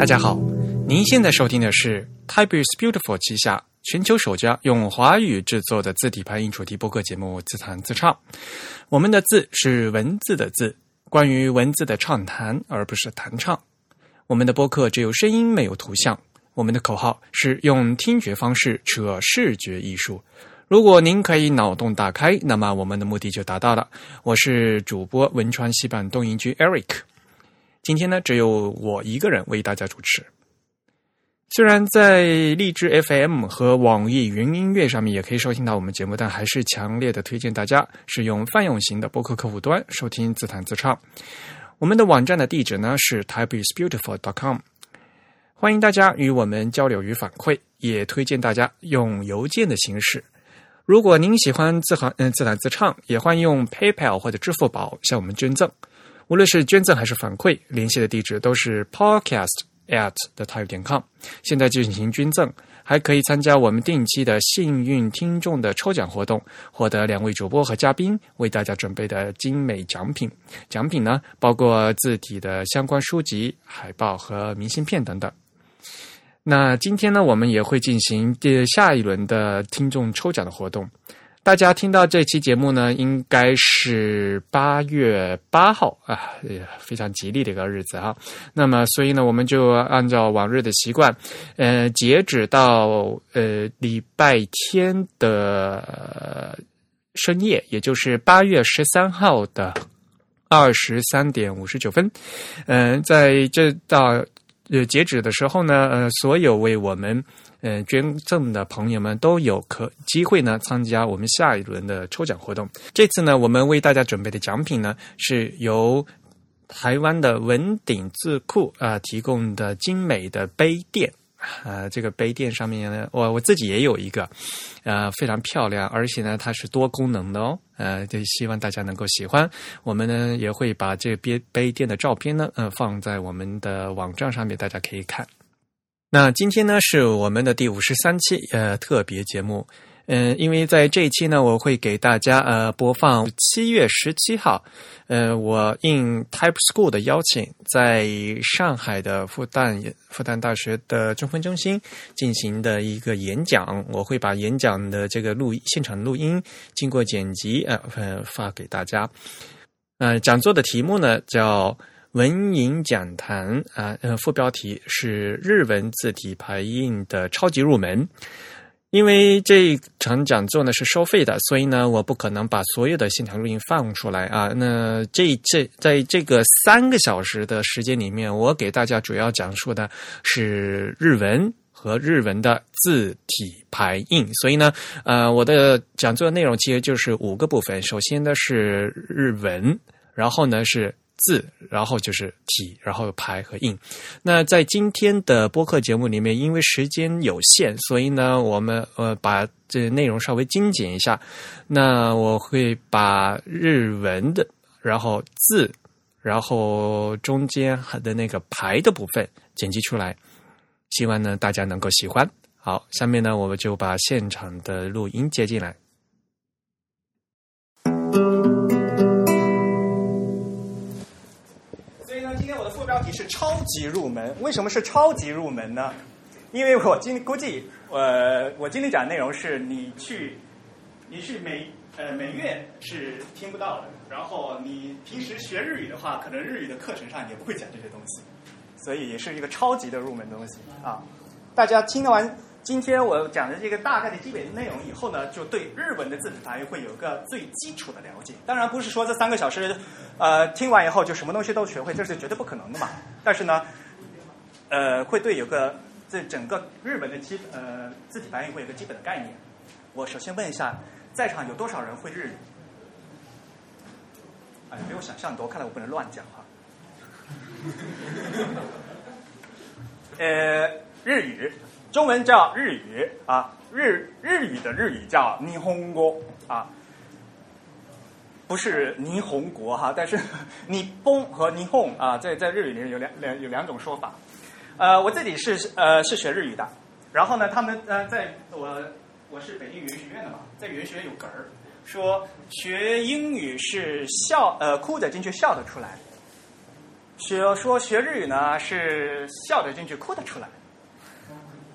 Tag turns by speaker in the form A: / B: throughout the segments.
A: 大家好，您现在收听的是 Type is Beautiful 旗下全球首家用华语制作的字体排音主题播客节目《自弹自唱》。我们的字是文字的字，关于文字的畅谈，而不是弹唱。我们的播客只有声音，没有图像。我们的口号是用听觉方式扯视觉艺术。如果您可以脑洞大开，那么我们的目的就达到了。我是主播汶川西版东营居 Eric。今天呢，只有我一个人为大家主持。虽然在荔枝 FM 和网易云音乐上面也可以收听到我们节目，但还是强烈的推荐大家使用泛用型的播客客户端收听自弹自唱。我们的网站的地址呢是 typeisbeautiful.com，欢迎大家与我们交流与反馈，也推荐大家用邮件的形式。如果您喜欢自弹嗯自弹自唱，也欢迎用 PayPal 或者支付宝向我们捐赠。无论是捐赠还是反馈，联系的地址都是 podcast at the type 点 com。现在进行捐赠，还可以参加我们定期的幸运听众的抽奖活动，获得两位主播和嘉宾为大家准备的精美奖品。奖品呢，包括字体的相关书籍、海报和明信片等等。那今天呢，我们也会进行第下一轮的听众抽奖的活动。大家听到这期节目呢，应该是八月八号啊，非常吉利的一个日子啊。那么，所以呢，我们就按照往日的习惯，呃，截止到呃礼拜天的深夜，也就是八月十三号的二十三点五十九分，嗯，在这到呃截止的时候呢，呃，所有为我们。嗯，捐赠的朋友们都有可机会呢参加我们下一轮的抽奖活动。这次呢，我们为大家准备的奖品呢，是由台湾的文鼎字库啊提供的精美的杯垫。啊，这个杯垫上面呢，我我自己也有一个，呃，非常漂亮，而且呢，它是多功能的哦。呃，就希望大家能够喜欢。我们呢也会把这杯杯垫的照片呢，呃，放在我们的网站上面，大家可以看。那今天呢是我们的第五十三期呃特别节目，嗯，因为在这一期呢，我会给大家呃播放七月十七号，呃，我应 Type School 的邀请，在上海的复旦复旦大学的中分中心进行的一个演讲，我会把演讲的这个录现场录音经过剪辑呃呃发给大家，呃，讲座的题目呢叫。文银讲坛啊，呃，副标题是日文字体排印的超级入门。因为这一场讲座呢是收费的，所以呢，我不可能把所有的现场录音放出来啊。那这这在这个三个小时的时间里面，我给大家主要讲述的是日文和日文的字体排印。所以呢，呃，我的讲座内容其实就是五个部分。首先呢是日文，然后呢是。字，然后就是体，然后排和印。那在今天的播客节目里面，因为时间有限，所以呢，我们呃把这内容稍微精简一下。那我会把日文的，然后字，然后中间的那个排的部分剪辑出来，希望呢大家能够喜欢。好，下面呢我们就把现场的录音接进来。超级入门，为什么是超级入门呢？因为我今估计，呃，我今天讲的内容是你去，你去每呃每月是听不到的。然后你平时学日语的话，可能日语的课程上也不会讲这些东西，所以也是一个超级的入门东西啊！大家听完。今天我讲的这个大概的基本的内容以后呢，就对日文的字体发音会有一个最基础的了解。当然不是说这三个小时，呃，听完以后就什么东西都学会，这是绝对不可能的嘛。但是呢，呃，会对有个这整个日文的基呃字体排印会有个基本的概念。我首先问一下，在场有多少人会日语？哎，没有想象多，看来我不能乱讲哈。呃，日语。中文叫日语啊，日日语的日语叫霓虹国啊，不是霓虹国哈，但是霓崩和霓虹啊，在在日语里面有两两有两种说法。呃，我自己是呃是学日语的，然后呢，他们呃在我我是北京语言学院的嘛，在语言学院有梗儿，说学英语是笑呃哭着进去笑着出来，
B: 学说学日语呢是笑得进去，哭得出来。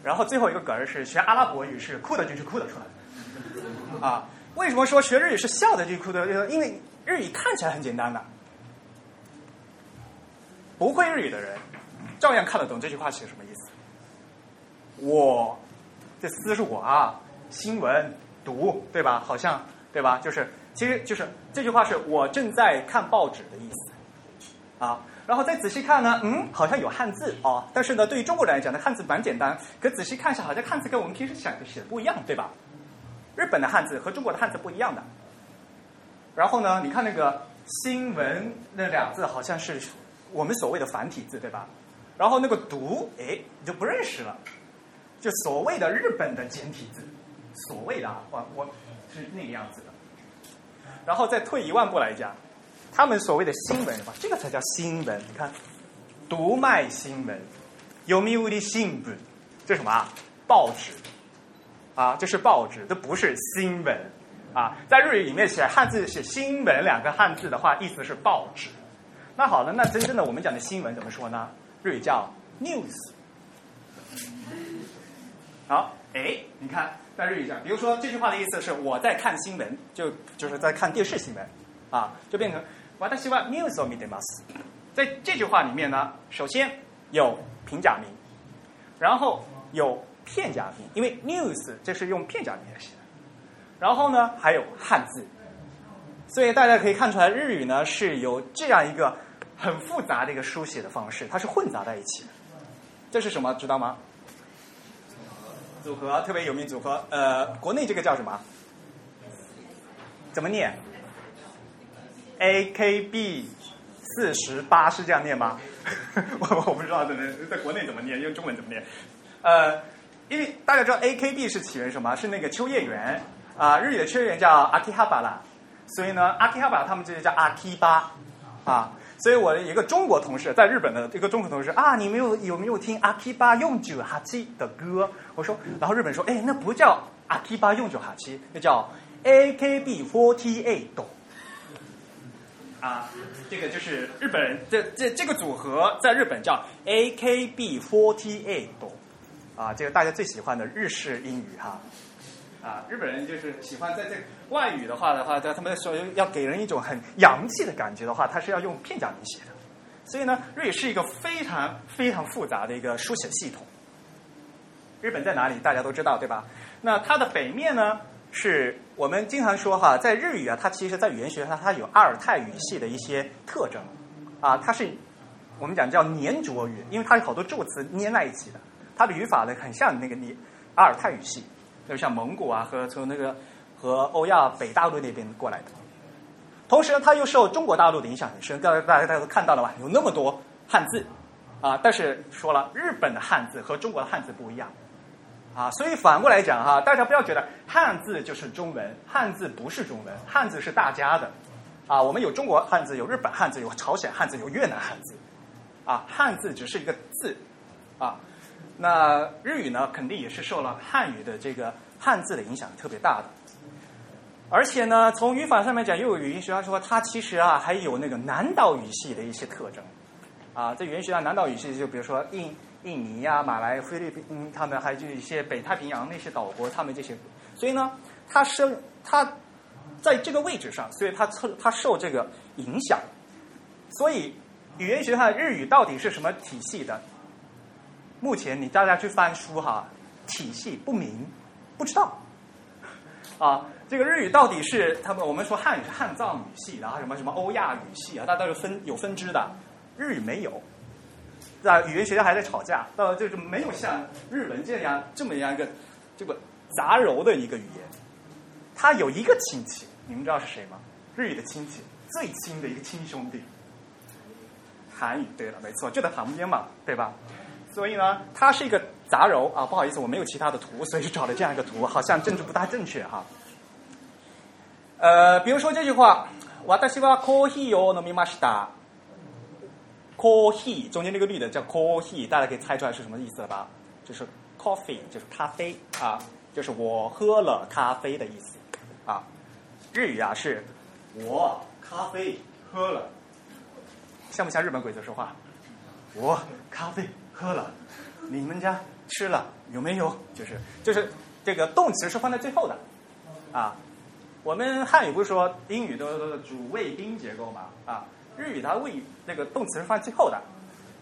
B: 然后最后一个梗儿是学阿拉伯语是哭得进去，哭得出来。啊，为什么说学日语是笑得进去，哭得？因为日语看起来很简单的，不会日语的人照样看得懂这句话写什么意思。我，这思是我啊，新闻读对吧？好像对吧？就是其实就是这句话是我正在看报纸的意思啊。然后再仔细看呢，嗯，好像有汉字哦。但是呢，对于中国人来讲呢，汉字蛮简单。可仔细看一下，好像汉字跟我们平时想的写的不一样，对吧？日本的汉字和中国的汉字不一样的。然后呢，你看那个新闻那两字，好像是我们所谓的繁体字，对吧？然后那个读，哎，你就不认识了，就所谓的日本的简体字，所谓的啊，我我是那个样子的。然后再退一万步来讲。他们所谓的新闻，这个才叫新闻。你看，读卖新闻，有没有的新闻？这什么啊？报纸啊，这是报纸，这不是新闻啊。在日语里面写汉字写新闻两个汉字的话，意思是报纸。那好了，那真正的我们讲的新闻怎么说呢？日语叫 news。好，哎，你看，在日语讲，比如说这句话的意思是我在看新闻，就就是在看电视新闻啊，就变成。私はニュースを見てます。在这句话里面呢，首先有平假名，然后有 片假名，因为 news 这是用片假名来写的。然后呢，还有汉字，所以大家可以看出来，日语呢是有这样一个很复杂的一个书写的方式，它是混杂在一起的。这是什么？知道吗？组合特别有名组合，呃，国内这个叫什么？怎么念？A K B 四十八是这样念吗？我 我不知道怎么在国内怎么念，用中文怎么念？呃，因为大家知道 AKB 是起源什么？是那个秋叶原啊，日语的秋叶原叫阿基哈巴啦，所以呢，阿基哈巴他们这就叫阿基巴啊。所以我的一个中国同事在日本的一个中国同事啊，你没有有没有听阿基巴用九哈七的歌？我说，然后日本说，哎，那不叫阿基巴用九哈七，那叫 AKB forty eight。啊，这个就是日本人，这这这个组合在日本叫 AKB forty eight。啊，这个大家最喜欢的日式英语哈，啊，日本人就是喜欢在这外语的话的话，在他们说要给人一种很洋气的感觉的话，他是要用片假名写的，所以呢，日语是一个非常非常复杂的一个书写系统。日本在哪里？大家都知道对吧？那它的北面呢？是我们经常说哈，在日语啊，它其实，在语言学上，它有阿尔泰语系的一些特征，啊，它是我们讲叫粘着语，因为它有好多助词粘在一起的，它的语法呢很像那个你阿尔泰语系，就像蒙古啊和从那个和欧亚北大陆那边过来的，同时呢，它又受中国大陆的影响很深，大家大家大家都看到了吧，有那么多汉字啊，但是说了，日本的汉字和中国的汉字不一样。啊，所以反过来讲哈，大家不要觉得汉字就是中文，汉字不是中文，汉字是大家的。啊，我们有中国汉字，有日本汉字，有朝鲜汉字，有越南汉字。啊，汉字只是一个字。啊，那日语呢，肯定也是受了汉语的这个汉字的影响特别大的。而且呢，从语法上面讲，又有语音学家说，它其实啊还有那个南岛语系的一些特征。啊，在语言学上，南岛语系就比如说印。印尼呀、马来、菲律宾，他们还就一些北太平洋那些岛国，他们这些，所以呢，它生它在这个位置上，所以它受它受这个影响。所以语言学上日语到底是什么体系的？目前你大家去翻书哈，体系不明，不知道。啊，这个日语到底是他们我们说汉语是汉藏语系，然后什么什么欧亚语系啊，大家都分有分支的，日语没有。在语言学家还在吵架，到就是没有像日文这样这么样一个这个杂糅的一个语言。它有一个亲戚，你们知道是谁吗？日语的亲戚最亲的一个亲兄弟，韩语。对了，没错，就在旁边嘛，对吧？所以呢，它是一个杂糅啊。不好意思，我没有其他的图，所以就找了这样一个图，好像政治不大正确哈。呃，比如说这句话，私はコーヒーを飲みました。coffee 中间那个绿的叫 coffee，大家可以猜出来是什么意思了吧？就是 coffee，就是咖啡啊，就是我喝了咖啡的意思啊。日语啊是我咖啡喝了， 像不像日本鬼子说话？我咖啡 喝了，你们家吃了有没有？就是就是这个动词是放在最后的啊。我们汉语不是说英语都都主谓宾结构嘛啊？日语它谓语那个动词是放在最后的，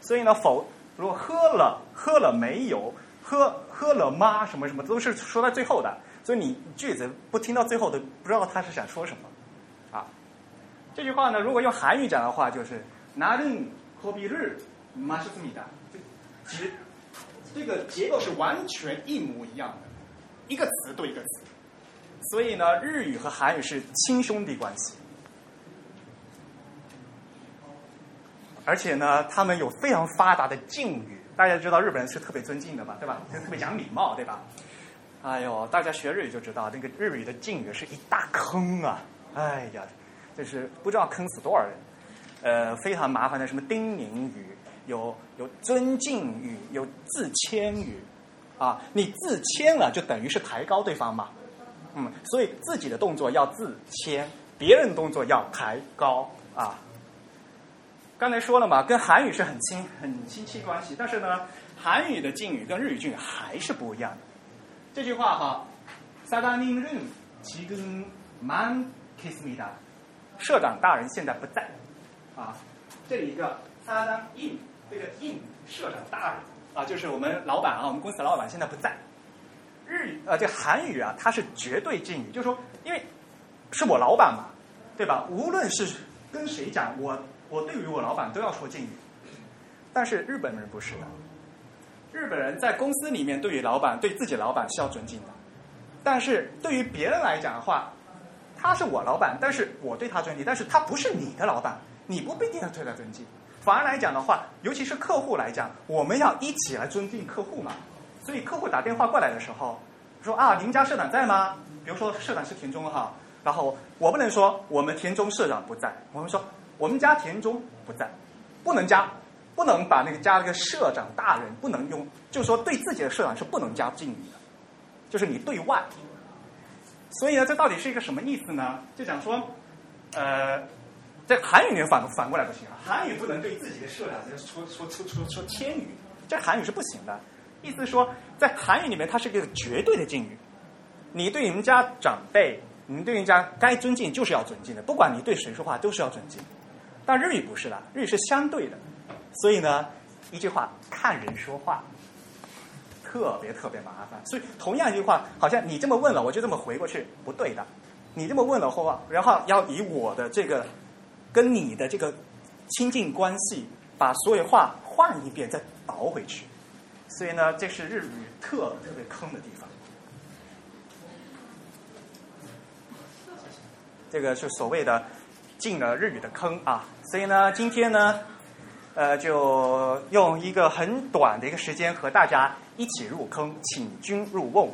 B: 所以呢否如果喝了喝了没有喝喝了吗什么什么都是说在最后的，所以你句子不听到最后的不知道他是想说什么啊。这句话呢，如果用韩语讲的话，就是나는커피를마셨습니다 其实这个结构是完全一模一样的，一个词对一个词。所以呢，日语和韩语是亲兄弟关系，而且呢，他们有非常发达的敬语。大家知道日本人是特别尊敬的吧，对吧？就特别讲礼貌，对吧？哎呦，大家学日语就知道，那个日语的敬语是一大坑啊！哎呀，就是不知道坑死多少人。呃，非常麻烦的什么叮咛语，有有尊敬语，有自谦语，啊，你自谦了就等于是抬高对方嘛。嗯，所以自己的动作要自谦，别人动作要抬高啊。刚才说了嘛，跟韩语是很亲很亲戚关系，但是呢，韩语的敬语跟日语敬语还是不一样的。这句话哈，사장님은지금만겠습니다社长大人现在不在啊。这里一个사장 님， 这个 in 社长大人啊，就是我们老板啊，我们公司老板现在不在。日语呃，这韩语啊，它是绝对敬语，就是说，因为是我老板嘛，对吧？无论是跟谁讲，我我对于我老板都要说敬语。但是日本人不是的，日本人在公司里面对于老板，对自己老板是要尊敬的。但是对于别人来讲的话，他是我老板，但是我对他尊敬，但是他不是你的老板，你不必定要对他尊敬。反而来讲的话，尤其是客户来讲，我们要一起来尊敬客户嘛。所以客户打电话过来的时候，说啊，您家社长在吗？比如说社长是田中哈，然后我不能说我们田中社长不在，我们说我们家田中不在，不能加，不能把那个加那个社长大人不能用，就说对自己的社长是不能加敬语的，就是你对外。所以呢，这到底是一个什么意思呢？就讲说，呃，在韩语里面反反过来不行啊，韩语不能对自己的社长说说说说说天语，这韩语是不行的。意思是说，在韩语里面，它是一个绝对的敬语。你对你们家长辈，你对人家该尊敬就是要尊敬的，不管你对谁说话都是要尊敬。但日语不是的，日语是相对的。所以呢，一句话看人说话，特别特别麻烦。所以同样一句话，好像你这么问了，我就这么回过去，不对的。你这么问了后，然后要以我的这个跟你的这个亲近关系，把所有话换一遍，再倒回去。所以呢，这是日语特特别坑的地方。这个是所谓的进了日语的坑啊。所以呢，今天呢，呃，就用一个很短的一个时间和大家一起入坑，请君入瓮。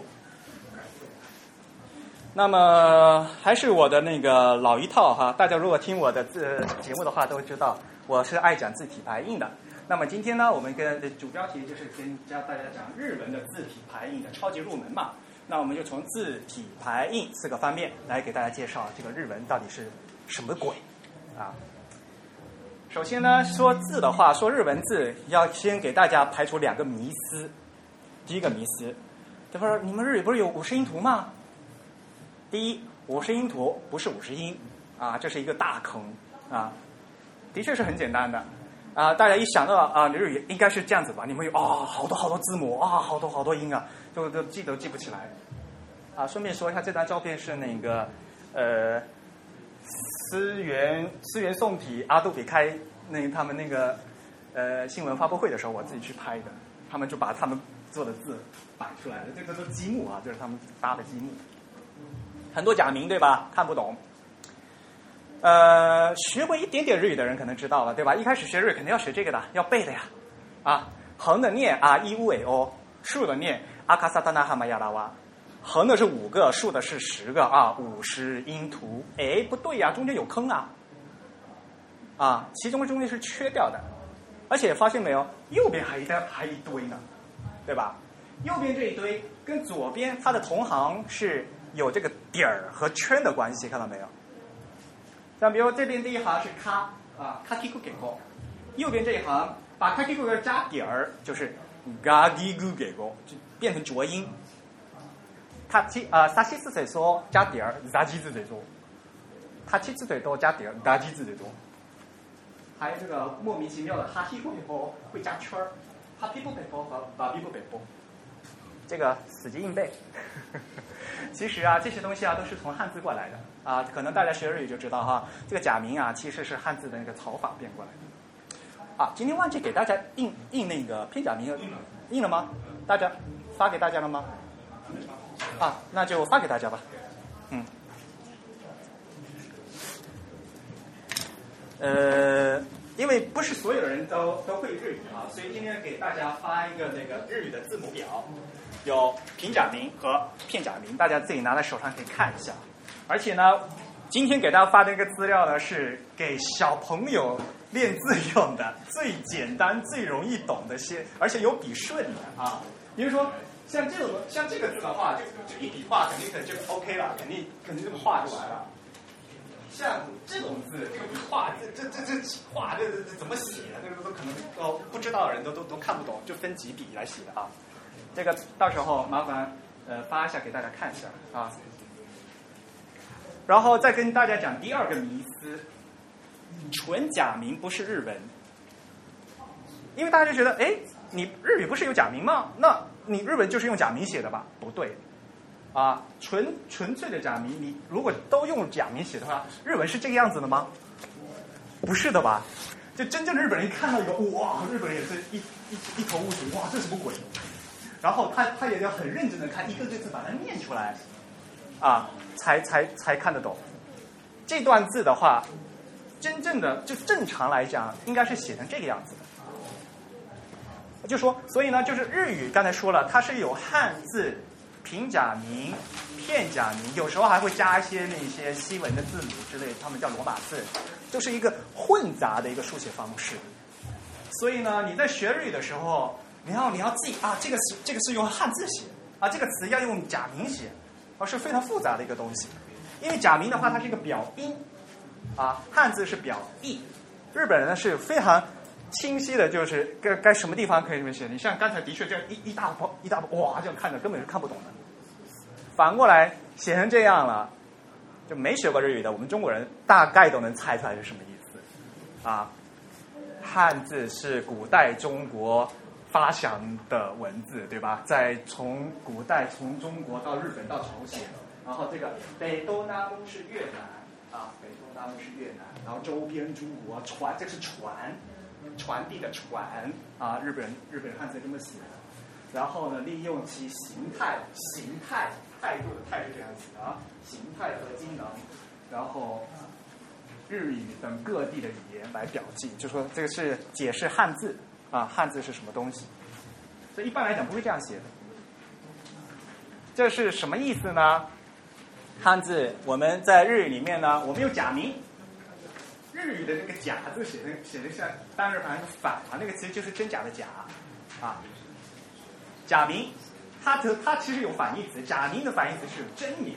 B: 那么还是我的那个老一套哈，大家如果听我的字节目的话，都知道我是爱讲字体排印的。那么今天呢，我们跟主标题就是跟教大家讲日文的字体排印的超级入门嘛。那我们就从字体排印四个方面来给大家介绍这个日文到底是什么鬼啊。首先呢，说字的话，说日文字要先给大家排除两个迷思。第一个迷思，他说你们日语不是有五十音图吗？第一，五十音图不是五十音啊，这是一个大坑啊。的确是很简单的。啊，大家一想到啊，日语应该是这样子吧？你们有啊，好多好多字母啊，好多好多音啊，都都记都记不起来。啊，顺便说一下，这张照片是那个呃，思源思源宋体阿杜比开那他们那个呃新闻发布会的时候，我自己去拍的。他们就把他们做的字摆出来了，这个都积木啊，就是他们搭的积木。很多假名对吧？看不懂。呃，学过一点点日语的人可能知道了，对吧？一开始学日语肯定要学这个的，要背的呀。啊，横的念啊伊乌诶哦，竖的念阿卡萨达纳哈玛亚拉哇，横的是五个，竖的是十个啊，五十音图。哎，不对呀，中间有坑啊。啊，其中中间是缺掉的，而且发现没有，右边还一堆还一堆呢，对吧？右边这一堆跟左边它的同行是有这个点儿和圈的关系，看到没有？像比如这边第一行是卡啊，卡提库给过，右边这一行把开 K 给加点儿，就是嘎叽咕给过，就变成浊音。他七啊，萨西斯嘴说加点儿，扎基字嘴说。他七字嘴多加点儿，扎基字嘴多。还有这个莫名其妙的哈希不北波会加圈儿，哈皮不北波和巴比不北波，这个死记硬背。其实啊，这些东西啊都是从汉字过来的啊，可能大家学日语就知道哈，这个假名啊其实是汉字的那个草法变过来的。啊，今天忘记给大家印印那个片假名，印了吗？大家发给大家了吗？啊，那就发给大家吧。嗯。呃，因为不是所有人都都会日语啊，所以今天给大家发一个那个日语的字母表，有平假名和片假名，大家自己拿在手上可以看一下。而且呢，今天给大家发的一个资料呢，是给小朋友练字用的，最简单、最容易懂的些，而且有笔顺的啊。比如说像这种像这个字的话，就就一笔画肯定可就 OK 了，肯定肯定这么画就完了。像这种字，这个画，这这这这画，这这怎么写？这个都可能都不知道的人都都都看不懂，就分几笔来写的啊。这个到时候麻烦呃发一下给大家看一下啊。然后再跟大家讲第二个迷思，纯假名不是日文，因为大家就觉得，哎，你日语不是有假名吗？那你日文就是用假名写的吧？不对。啊，纯纯粹的假名，你如果都用假名写的话，日文是这个样子的吗？不是的吧？就真正的日本人一看到一个，哇，日本人也是一一一头雾水，哇，这什么鬼？然后他他也要很认真的看一个个字把它念出来，啊，才才才看得懂。这段字的话，真正的就正常来讲，应该是写成这个样子的。就说，所以呢，就是日语刚才说了，它是有汉字。平假名、片假名，有时候还会加一些那些西文的字母之类，他们叫罗马字，就是一个混杂的一个书写方式。所以呢，你在学日语的时候，你要你要记啊，这个是这个是用汉字写啊，这个词要用假名写，啊是非常复杂的一个东西。因为假名的话，它是一个表音啊，汉字是表意。日本人呢是非常清晰的，就是该该什么地方可以这么写。你像刚才的确这样一一大包一大包，哇，这样看着根本是看不懂的。反过来写成这样了，就没学过日语的我们中国人大概都能猜出来是什么意思啊。汉字是古代中国发祥的文字，对吧？在从古代从中国到日本到朝鲜，然后这个北东南东是越南啊，北东南东是越南，然后周边中国传，这是传传递的传啊，日本人日本汉字这么写的。然后呢，利用其形态形态。态度的态是这样子的啊，形态和机能，然后日语等各地的语言来表记，就说这个是解释汉字啊，汉字是什么东西？所以一般来讲不会这样写的。这是什么意思呢？汉字我们在日语里面呢，我们有假名，日语的那个假字写的写的像单人旁一个反啊，那个其实就是真假的假啊，假名。它的它其实有反义词，假名的反义词是真名，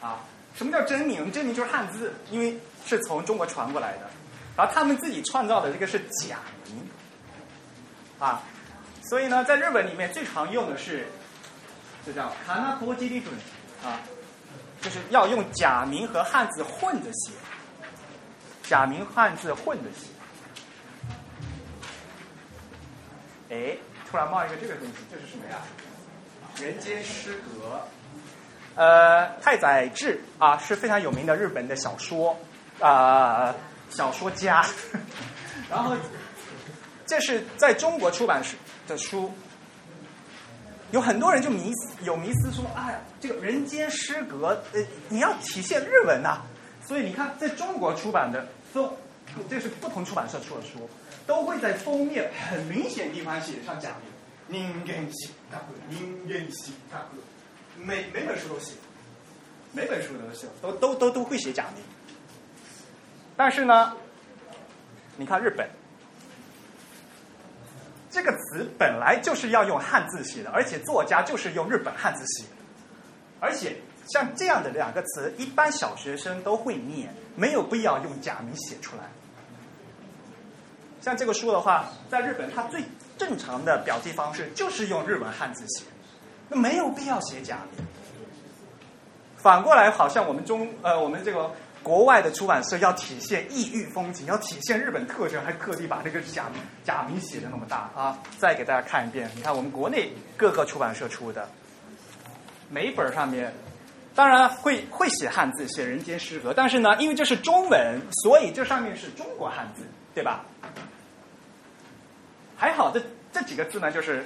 B: 啊，什么叫真名？真名就是汉字，因为是从中国传过来的，然后他们自己创造的这个是假名，啊，所以呢，在日本里面最常用的是，就叫卡纳托基利准，啊，就是要用假名和汉字混着写，假名汉字混着写，哎，突然冒一个这个东西，这是什么呀？人间失格，呃，太宰治啊是非常有名的日本的小说啊小说家，然后这是在中国出版时的书，有很多人就迷有迷思说，哎，这个人间失格，呃，你要体现日文呐，所以你看，在中国出版的都，这是不同出版社出的书，都会在封面很明显地方写上假名。人間失格，人間失格，每每本书都写，每本书都写，都都都都会写假名。但是呢，你看日本，这个词本来就是要用汉字写的，而且作家就是用日本汉字写的，而且像这样的两个词，一般小学生都会念，没有必要用假名写出来。像这个书的话，在日本它最正常的表记方式就是用日文汉字写，那没有必要写假名。反过来，好像我们中呃，我们这个国外的出版社要体现异域风情，要体现日本特征，还特地把这个假假名写的那么大啊！再给大家看一遍，你看我们国内各个出版社出的，每本上面当然会会写汉字，写人间失格，但是呢，因为这是中文，所以这上面是中国汉字，对吧？还好，这这几个字呢，就是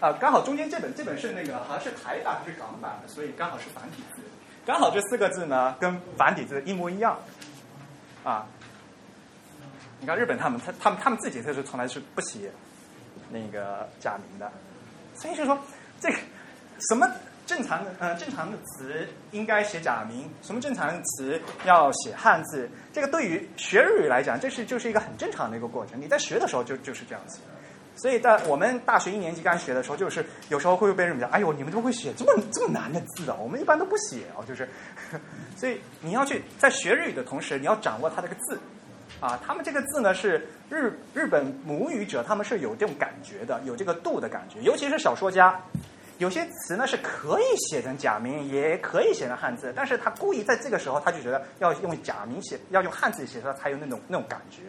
B: 啊，刚好中间这本这本是那个好像是台版还是港版的，所以刚好是繁体字。刚好这四个字呢，跟繁体字一模一样，啊，你看日本他们他他们他们自己就是从来是不写那个假名的，所以就说这个什么正常的呃正常的词应该写假名，什么正常的词要写汉字，这个对于学日语来讲，这是就是一个很正常的一个过程。你在学的时候就就是这样子。所以在我们大学一年级刚学的时候，就是有时候会被人讲：“哎呦，你们怎么会写这么这么难的字啊？我们一般都不写哦。”就是，所以你要去在学日语的同时，你要掌握它这个字啊。他们这个字呢是日日本母语者，他们是有这种感觉的，有这个度的感觉。尤其是小说家，有些词呢是可以写成假名，也可以写成汉字，但是他故意在这个时候，他就觉得要用假名写，要用汉字写出来才有那种那种感觉。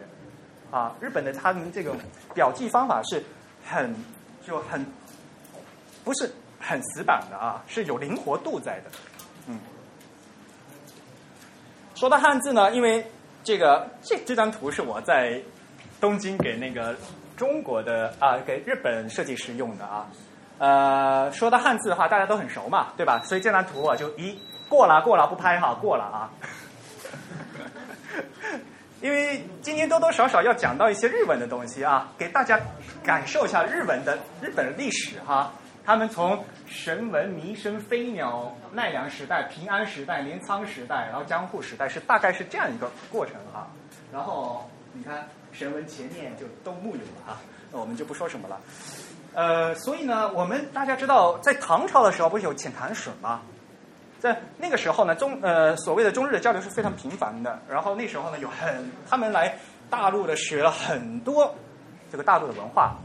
B: 啊，日本的他们这个表记方法是很就很不是很死板的啊，是有灵活度在的。嗯，说到汉字呢，因为这个这这张图是我在东京给那个中国的啊给日本设计师用的啊。呃，说到汉字的话，大家都很熟嘛，对吧？所以这张图我就一过了过了不拍哈，过了啊。因为今天多多少少要讲到一些日文的东西啊，给大家感受一下日文的日本历史哈。他们从神文、弥生、飞鸟、奈良时代、平安时代、镰仓时代，然后江户时代是大概是这样一个过程哈。然后你看神文前面就都木有了哈，那我们就不说什么了。呃，所以呢，我们大家知道，在唐朝的时候不是有遣唐使吗？在那个时候呢，中呃所谓的中日的交流是非常频繁的。然后那时候呢，有很他们来大陆的学了很多这个大陆的文化，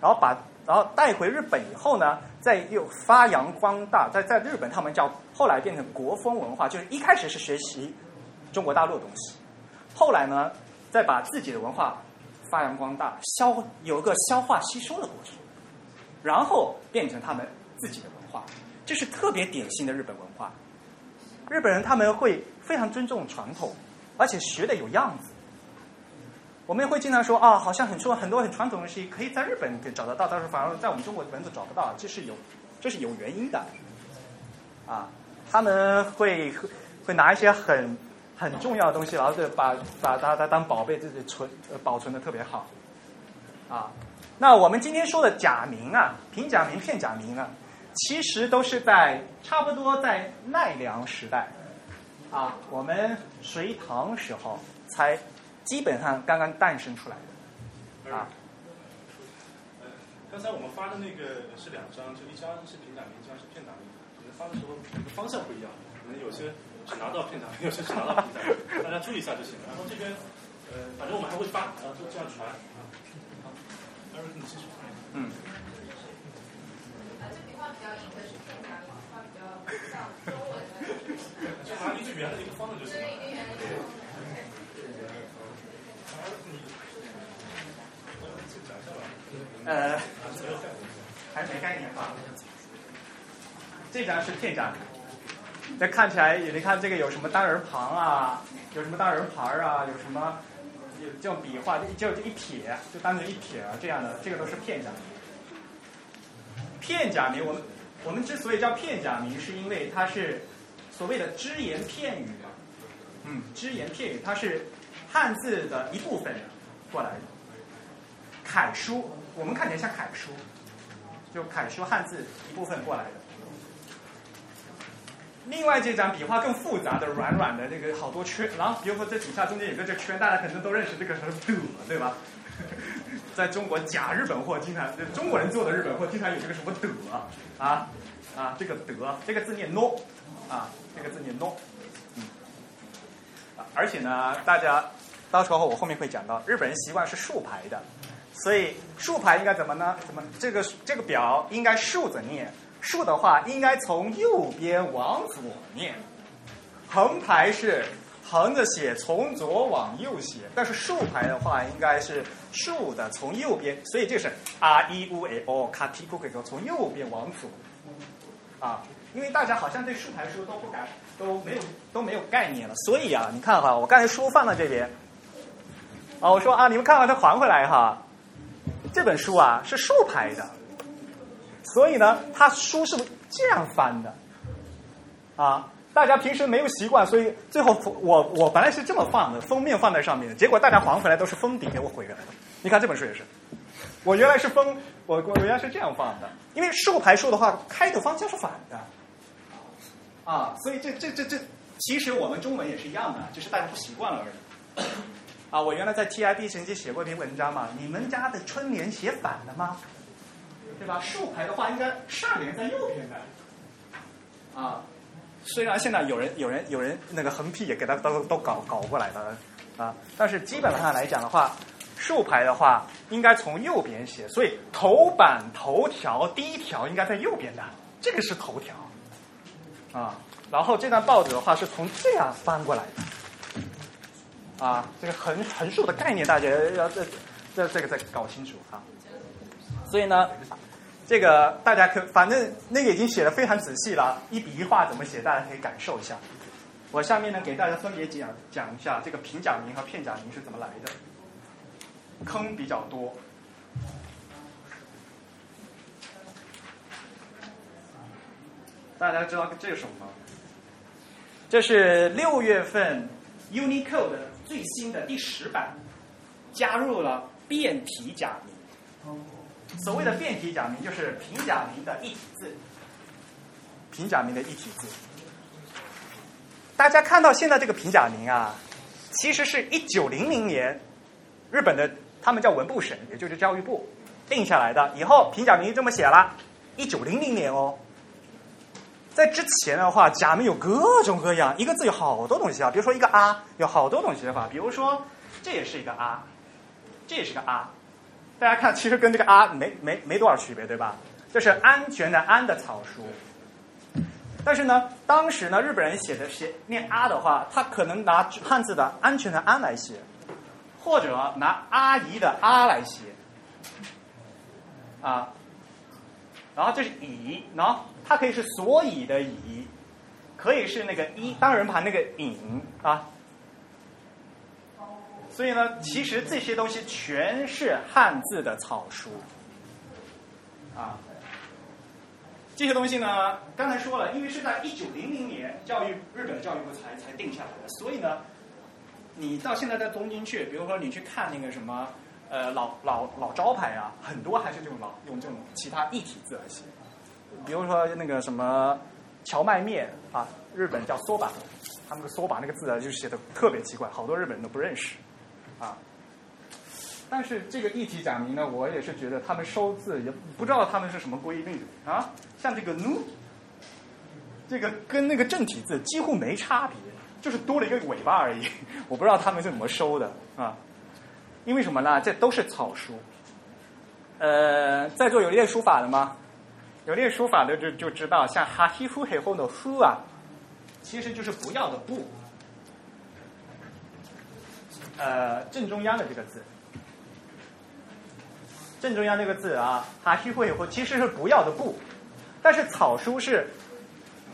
B: 然后把然后带回日本以后呢，再又发扬光大。在在日本，他们叫后来变成国风文化，就是一开始是学习中国大陆的东西，后来呢，再把自己的文化发扬光大，消有一个消化吸收的过程，然后变成他们自己的文化。这是特别典型的日本文化。日本人他们会非常尊重传统，而且学的有样子。我们也会经常说啊，好像很说很多很传统的东西可以在日本可以找得到，但是反而在我们中国的本土找不到，这是有这是有原因的。啊，他们会会拿一些很很重要的东西，然后就把把它它当宝贝自己存保存的特别好。啊，那我们今天说的假名啊，平假名、片假名啊。其实都是在差不多在奈良时代，啊，我们隋唐时候才基本上刚刚诞生出来的，啊。
C: 刚才我们发的那个是两张，就一张是平假名，一张是片假名。可能发的时候方向不一样，可能有些只拿到片假名，有些只拿到平假名，大家注意一下就行了。然后这边，呃，反正我们还会发，然后就这样传。嗯。就拿一个圆的一个方的就行了。
B: 呃，还没概念吧。这张是片假名，这看起来，你看这个有什么单人旁啊，有什么单人旁啊，有什么有这种笔画，就就一撇，就单纯一撇啊，这样的，这个都是片假名。片假名，我们我们之所以叫片假名，是因为它是所谓的只言片语，嗯，只言片语，它是汉字的一部分过来的。楷书，我们看起来像楷书，就楷书汉字一部分过来的。另外这张笔画更复杂的，软软的那个好多圈，然后比如说这底下中间有个这圈，大家可能都认识这个什么的，对吧？在中国假日本货经常，中国人做的日本货经常有这个什么德啊啊，这个德这个字念 no 啊，这个字念 no，嗯，而且呢，大家到时候我后面会讲到，日本人习惯是竖排的，所以竖排应该怎么呢？怎么这个这个表应该竖着念？竖的话应该从右边往左念，横排是横着写，从左往右写，但是竖排的话应该是竖的从右边，所以就是 r e u a o 卡 t k u 从右边往左。啊。因为大家好像对竖排书都不敢都没有都没有概念了，所以啊，你看哈，我刚才书放到这边，啊，我说啊，你们看看它还回来哈，这本书啊是竖排的，所以呢，他书是不是这样翻的，啊，大家平时没有习惯，所以最后我我本来是这么放的，封面放在上面的，结果大家还回来都是封底给我回来的。你看这本书也是，我原来是封我我原来是这样放的，因为竖排书的话，开的方向是反的。啊，所以这这这这，其实我们中文也是一样的，就是大家不习惯了而已。啊，我原来在 TIB 成绩写过一篇文章嘛，你们家的春联写反了吗？对吧？竖排的话应该上联在右边的。啊，虽然现在有人有人有人那个横批也给他都都搞搞过来了啊，但是基本上来讲的话，竖排的话应该从右边写，所以头版头条第一条应该在右边的，这个是头条。啊，然后这张报纸的话是从这样翻过来的，啊，这个横横竖的概念大家要这这这个再搞清楚啊。所以呢，这个大家可反正那个已经写的非常仔细了，一笔一画怎么写，大家可以感受一下。我下面呢给大家分别讲讲一下这个平假名和片假名是怎么来的，坑比较多。大家知道这是什么吗？这是六月份 Unicode 最新的第十版，加入了变体假名。所谓的变体假名，就是平假名的一体字。平假名的一体字。大家看到现在这个平假名啊，其实是一九零零年日本的他们叫文部省，也就是教育部定下来的。以后平假名就这么写了，一九零零年哦。在之前的话，假名有各种各样，一个字有好多东西啊。比如说一个啊，有好多种写法。比如说，这也是一个啊，这也是个啊。大家看，其实跟这个啊没没没多少区别，对吧？这是安全的安的草书。但是呢，当时呢，日本人写的写念啊的话，他可能拿汉字的安全的安来写，或者拿阿姨的阿来写，啊。然后这是乙，然后它可以是所以的以，可以是那个一单人旁那个引啊。所以呢，其实这些东西全是汉字的草书啊。这些东西呢，刚才说了，因为是在一九零零年教育日本的教育部才才定下来的，所以呢，你到现在在东京去，比如说你去看那个什么。呃，老老老招牌啊，很多还是这种老用这种其他异体字来写，比如说那个什么荞麦面啊，日本叫缩把，他们的缩把那个字啊，就写的特别奇怪，好多日本人都不认识啊。但是这个异体假名呢，我也是觉得他们收字也不知道他们是什么规律啊，像这个 nu，这个跟那个正体字几乎没差别，就是多了一个尾巴而已，我不知道他们是怎么收的啊。因为什么呢？这都是草书。呃，在座有练书法的吗？有练书法的就就知道，像哈希夫黑后的呼啊，其实就是不要的不。呃，正中央的这个字，正中央这个字啊，哈希夫黑后其实是不要的不，但是草书是，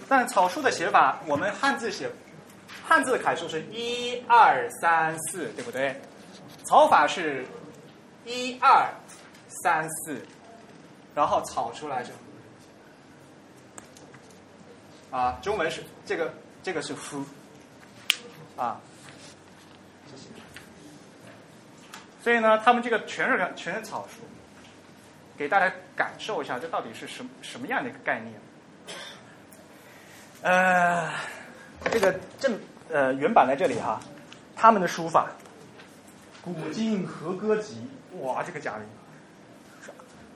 B: 但草书的写法，我们汉字写，汉字楷书是一二三四，对不对？草法是，一二三四，然后草出来就，啊，中文是这个这个是夫，啊，所以呢，他们这个全是全是草书，给大家感受一下，这到底是什么什么样的一个概念？呃，这个正呃原版在这里哈，他们的书法。古今和歌集，哇，这个假名，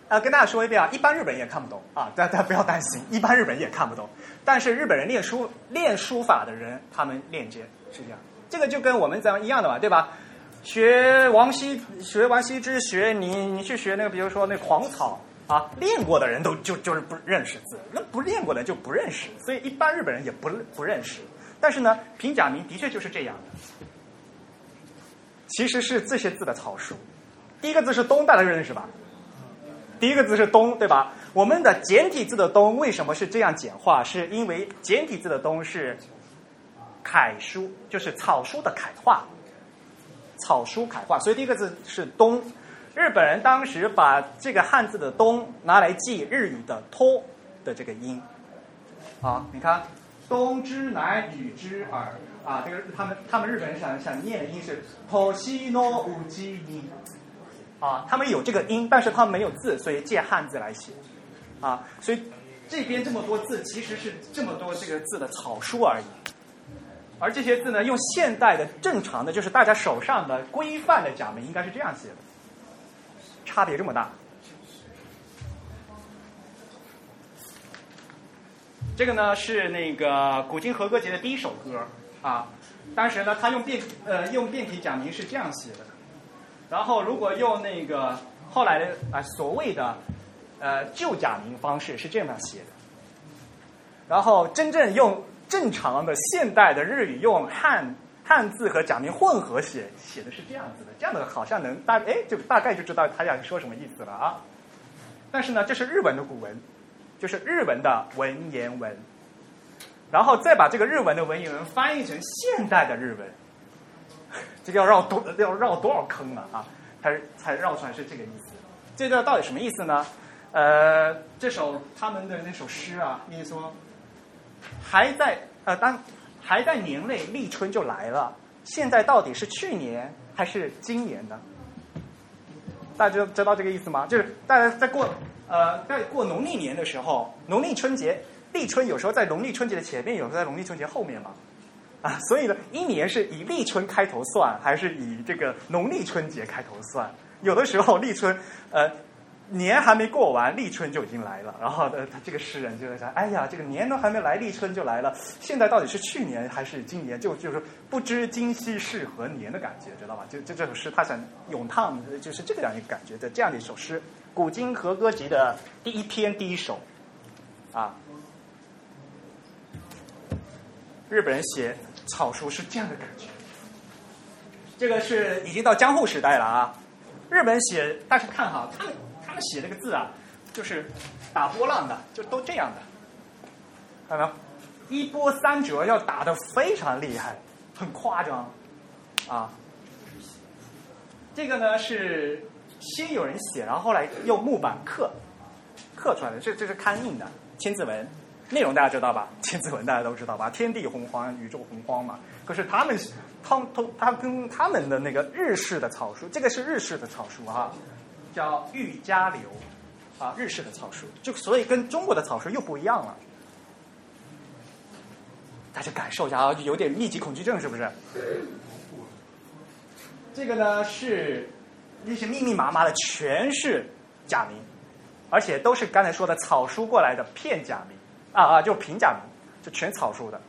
B: 呃，跟大家说一遍啊，一般日本人也看不懂啊，大家不要担心，一般日本人也看不懂。但是日本人练书练书法的人，他们练接是这样，这个就跟我们咱们一样的嘛，对吧？学王羲，学王羲之，学你，你去学那个，比如说那狂草啊，练过的人都就就是不认识字，那不练过的就不认识，所以一般日本人也不不认识。但是呢，平假名的确就是这样的，其实是这些字的草书。第一个字是“东”，大家认识吧？第一个字是“东”，对吧？我们的简体字的“东”为什么是这样简化？是因为简体字的“东”是楷书，就是草书的楷化，草书楷化，所以第一个字是“东”。日本人当时把这个汉字的“东”拿来记日语的“托”的这个音，啊，你看“东之乃与之耳”，啊，这个他们他们日本人想想念的音是“托西诺乌基音”，啊，他们有这个音，但是他们没有字，所以借汉字来写，啊，所以这边这么多字其实是这么多这个字的草书而已，而这些字呢，用现代的正常的，就是大家手上的规范的假名应该是这样写的。差别这么大，这个呢是那个古今和歌集的第一首歌啊。当时呢，他用变呃用变体假名是这样写的，然后如果用那个后来的啊所谓的呃旧假名方式是这样写的，然后真正用正常的现代的日语用汉。汉字和假名混合写，写的是这样子的，这样的好像能大哎，就大概就知道他想说什么意思了啊。但是呢，这是日文的古文，就是日文的文言文，然后再把这个日文的文言文翻译成现代的日文，这个要绕多要绕多少坑啊啊，才才绕出来是这个意思。这段到底什么意思呢？呃，这首他们的那首诗啊，你说还在呃当。还在年内，立春就来了。现在到底是去年还是今年呢？大家知道这个意思吗？就是大家在过呃在过农历年的时候，农历春节立春有时候在农历春节的前面，有时候在农历春节后面嘛。啊，所以呢，一年是以立春开头算，还是以这个农历春节开头算？有的时候立春呃。年还没过完，立春就已经来了。然后呢，他这个诗人就在想：哎呀，这个年都还没来，立春就来了。现在到底是去年还是今年？就就是不知今夕是何年的感觉，知道吧？就就这首诗，他想咏叹，就是这个样一个感觉的这样的一首诗，《古今和歌集》的第一篇第一首，啊，日本人写草书是这样的感觉。这个是已经到江户时代了啊，日本写，大家看哈，他。他们写那个字啊，就是打波浪的，就都这样的，看到没有？一波三折，要打的非常厉害，很夸张啊。这个呢是先有人写，然后后来用木板刻刻出来的，这这是刊印的千字文，内容大家知道吧？千字文大家都知道吧？天地洪荒，宇宙洪荒嘛。可是他们通通，他跟他们的那个日式的草书，这个是日式的草书哈。叫玉家流，啊，日式的草书，就所以跟中国的草书又不一样了。大家感受一下啊，有点密集恐惧症是不是？这个呢是那些密密麻麻的，全是假名，而且都是刚才说的草书过来的片假名啊啊，就平假名，就全草书的。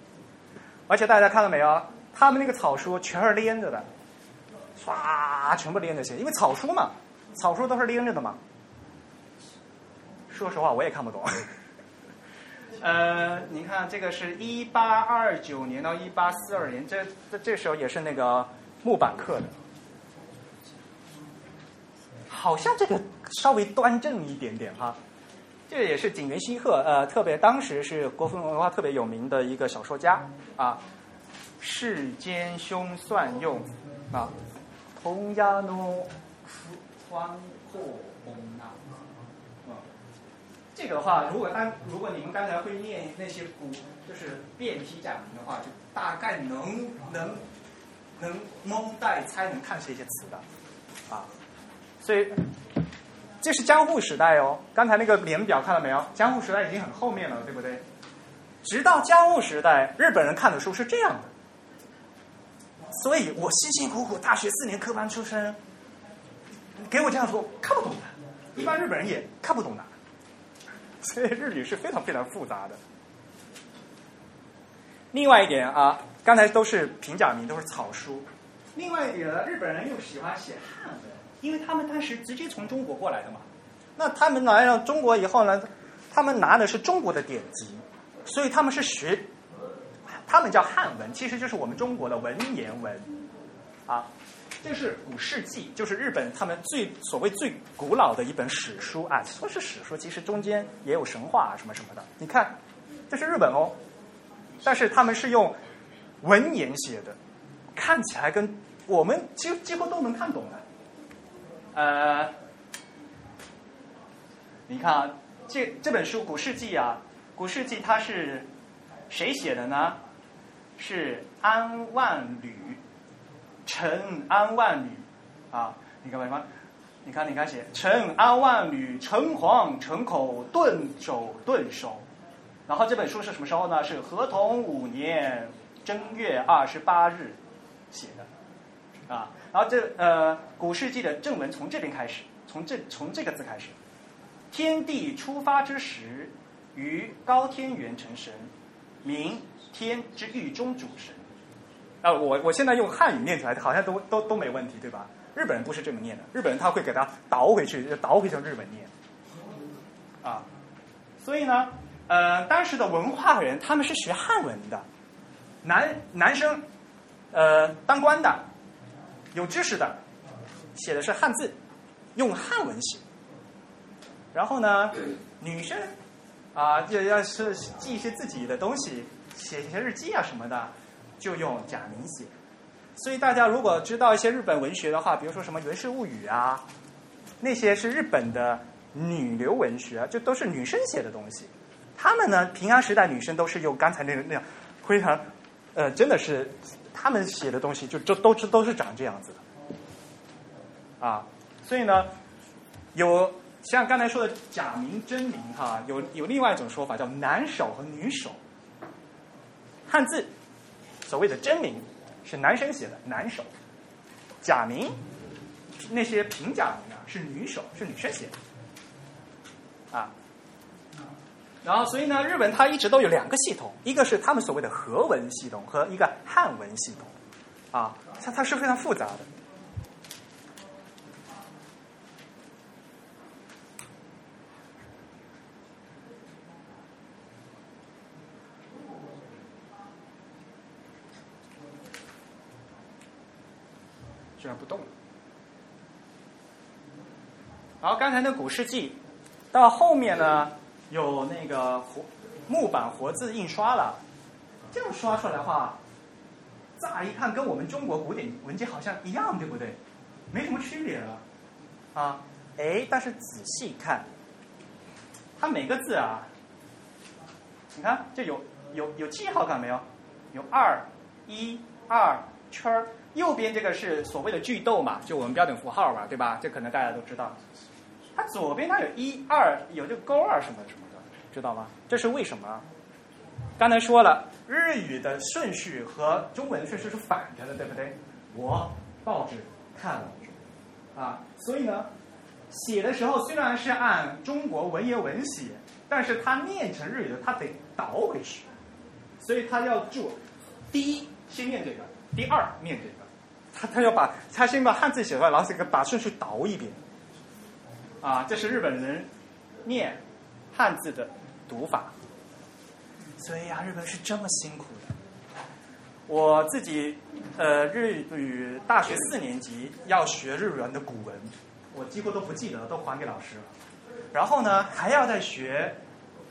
B: 而且大家看到没有？他们那个草书全是连着的，唰，全部连着写，因为草书嘛。草书都是拎着的嘛？说实话，我也看不懂。呃，你看这个是一八二九年到一八四二年，这这这时候也是那个木板刻的，好像这个稍微端正一点点哈。这也是井原西鹤，呃，特别当时是国风文化特别有名的一个小说家啊。世间凶算用啊，同亚诺。宽阔风浪，啊，这个的话，如果当如果你们刚才会念那些古，就是变体假名的话，就大概能能能蒙带猜能看这些词的，啊，所以这是江户时代哦。刚才那个年表看到没有？江户时代已经很后面了，对不对？直到江户时代，日本人看的书是这样的，所以我辛辛苦苦大学四年科班出身。给我这样说看不懂的，一般日本人也看不懂的，所以日语是非常非常复杂的。另外一点啊，刚才都是平假名，都是草书，另外一点呢，日本人又喜欢写汉文，因为他们当时直接从中国过来的嘛。那他们来了中国以后呢，他们拿的是中国的典籍，所以他们是学，他们叫汉文，其实就是我们中国的文言文，啊，这是古事记，就是日本他们最所谓最古老的一本史书啊，说是史书，其实中间也有神话啊什么什么的。你看，这是日本哦，但是他们是用文言写的，看起来跟我们几几乎都能看懂的。呃，你看啊，这这本书《古事记》啊，《古事记》它是谁写的呢？是安万吕，陈安万缕啊，你看什么？你看，你看写陈安万缕，诚惶诚口，顿首顿首。然后这本书是什么时候呢？是合同五年正月二十八日写的，啊。然后这呃，《古世纪》的正文从这边开始，从这从这个字开始。天地出发之时，于高天元成神，明天之狱中主神。啊，我我现在用汉语念出来，好像都都都没问题，对吧？日本人不是这么念的，日本人他会给它倒回去，倒回成日本念。啊，所以呢，呃，当时的文化人他们是学汉文的，男男生，呃，当官的。有知识的，写的是汉字，用汉文写。然后呢，女生啊，要要是记一些自己的东西，写一些日记啊什么的，就用假名写。所以大家如果知道一些日本文学的话，比如说什么《源氏物语》啊，那些是日本的女流文学，就都是女生写的东西。他们呢，平安时代女生都是用刚才那个那样，非常呃，真的是。他们写的东西就就都是都是长这样子的，啊，所以呢，有像刚才说的假名真名哈，有有另外一种说法叫男手和女手。汉字所谓的真名是男生写的男手，假名那些平假名啊是女手是女生写的，啊。然后，所以呢，日本它一直都有两个系统，一个是他们所谓的和文系统和一个汉文系统，啊，它它是非常复杂的。居然不动了。然后刚才那古世纪到后面呢？有那个活木板活字印刷了，这样刷出来的话，乍一看跟我们中国古典文件好像一样，对不对？没什么区别了，啊，哎，但是仔细看，它每个字啊，你看这有有有记号看没有？有二一二圈儿，右边这个是所谓的句逗嘛，就我们标准符号嘛，对吧？这可能大家都知道。它左边它有一二，有这个勾二什么什么的。知道吗？这是为什么？刚才说了，日语的顺序和中文的顺序是反着的，对不对？我报纸看了，啊，所以呢，写的时候虽然是按中国文言文写，但是它念成日语的，它得倒回去，所以他要做第一先念这个，第二念这个，他他要把他先把汉字写出来，然后这个把顺序倒一遍，啊，这是日本人念汉字的。读法，所以啊，日本是这么辛苦的。我自己呃，日语大学四年级要学日文的古文，我几乎都不记得，都还给老师了。然后呢，还要再学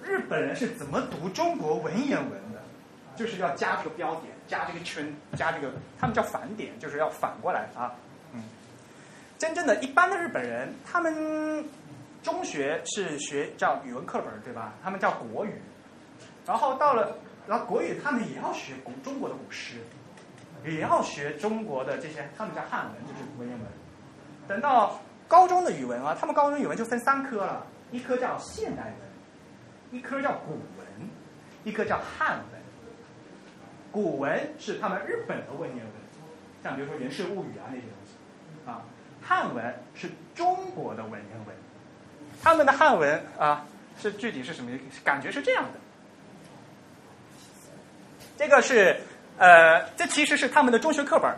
B: 日本人是怎么读中国文言文的，就是要加这个标点，加这个圈，加这个，他们叫反点，就是要反过来啊。真正的一般的日本人，他们。中学是学叫语文课本对吧？他们叫国语，然后到了，然后国语他们也要学古中国的古诗，也要学中国的这些，他们叫汉文，就是文言文。等到高中的语文啊，他们高中语文就分三科了，一科叫现代文，一科叫古文，一科叫汉文。古文是他们日本的文言文，像比如说《源氏物语》啊那些东西，啊，汉文是中国的文言文。他们的汉文啊，是具体是什么感觉？是这样的，这个是呃，这其实是他们的中学课本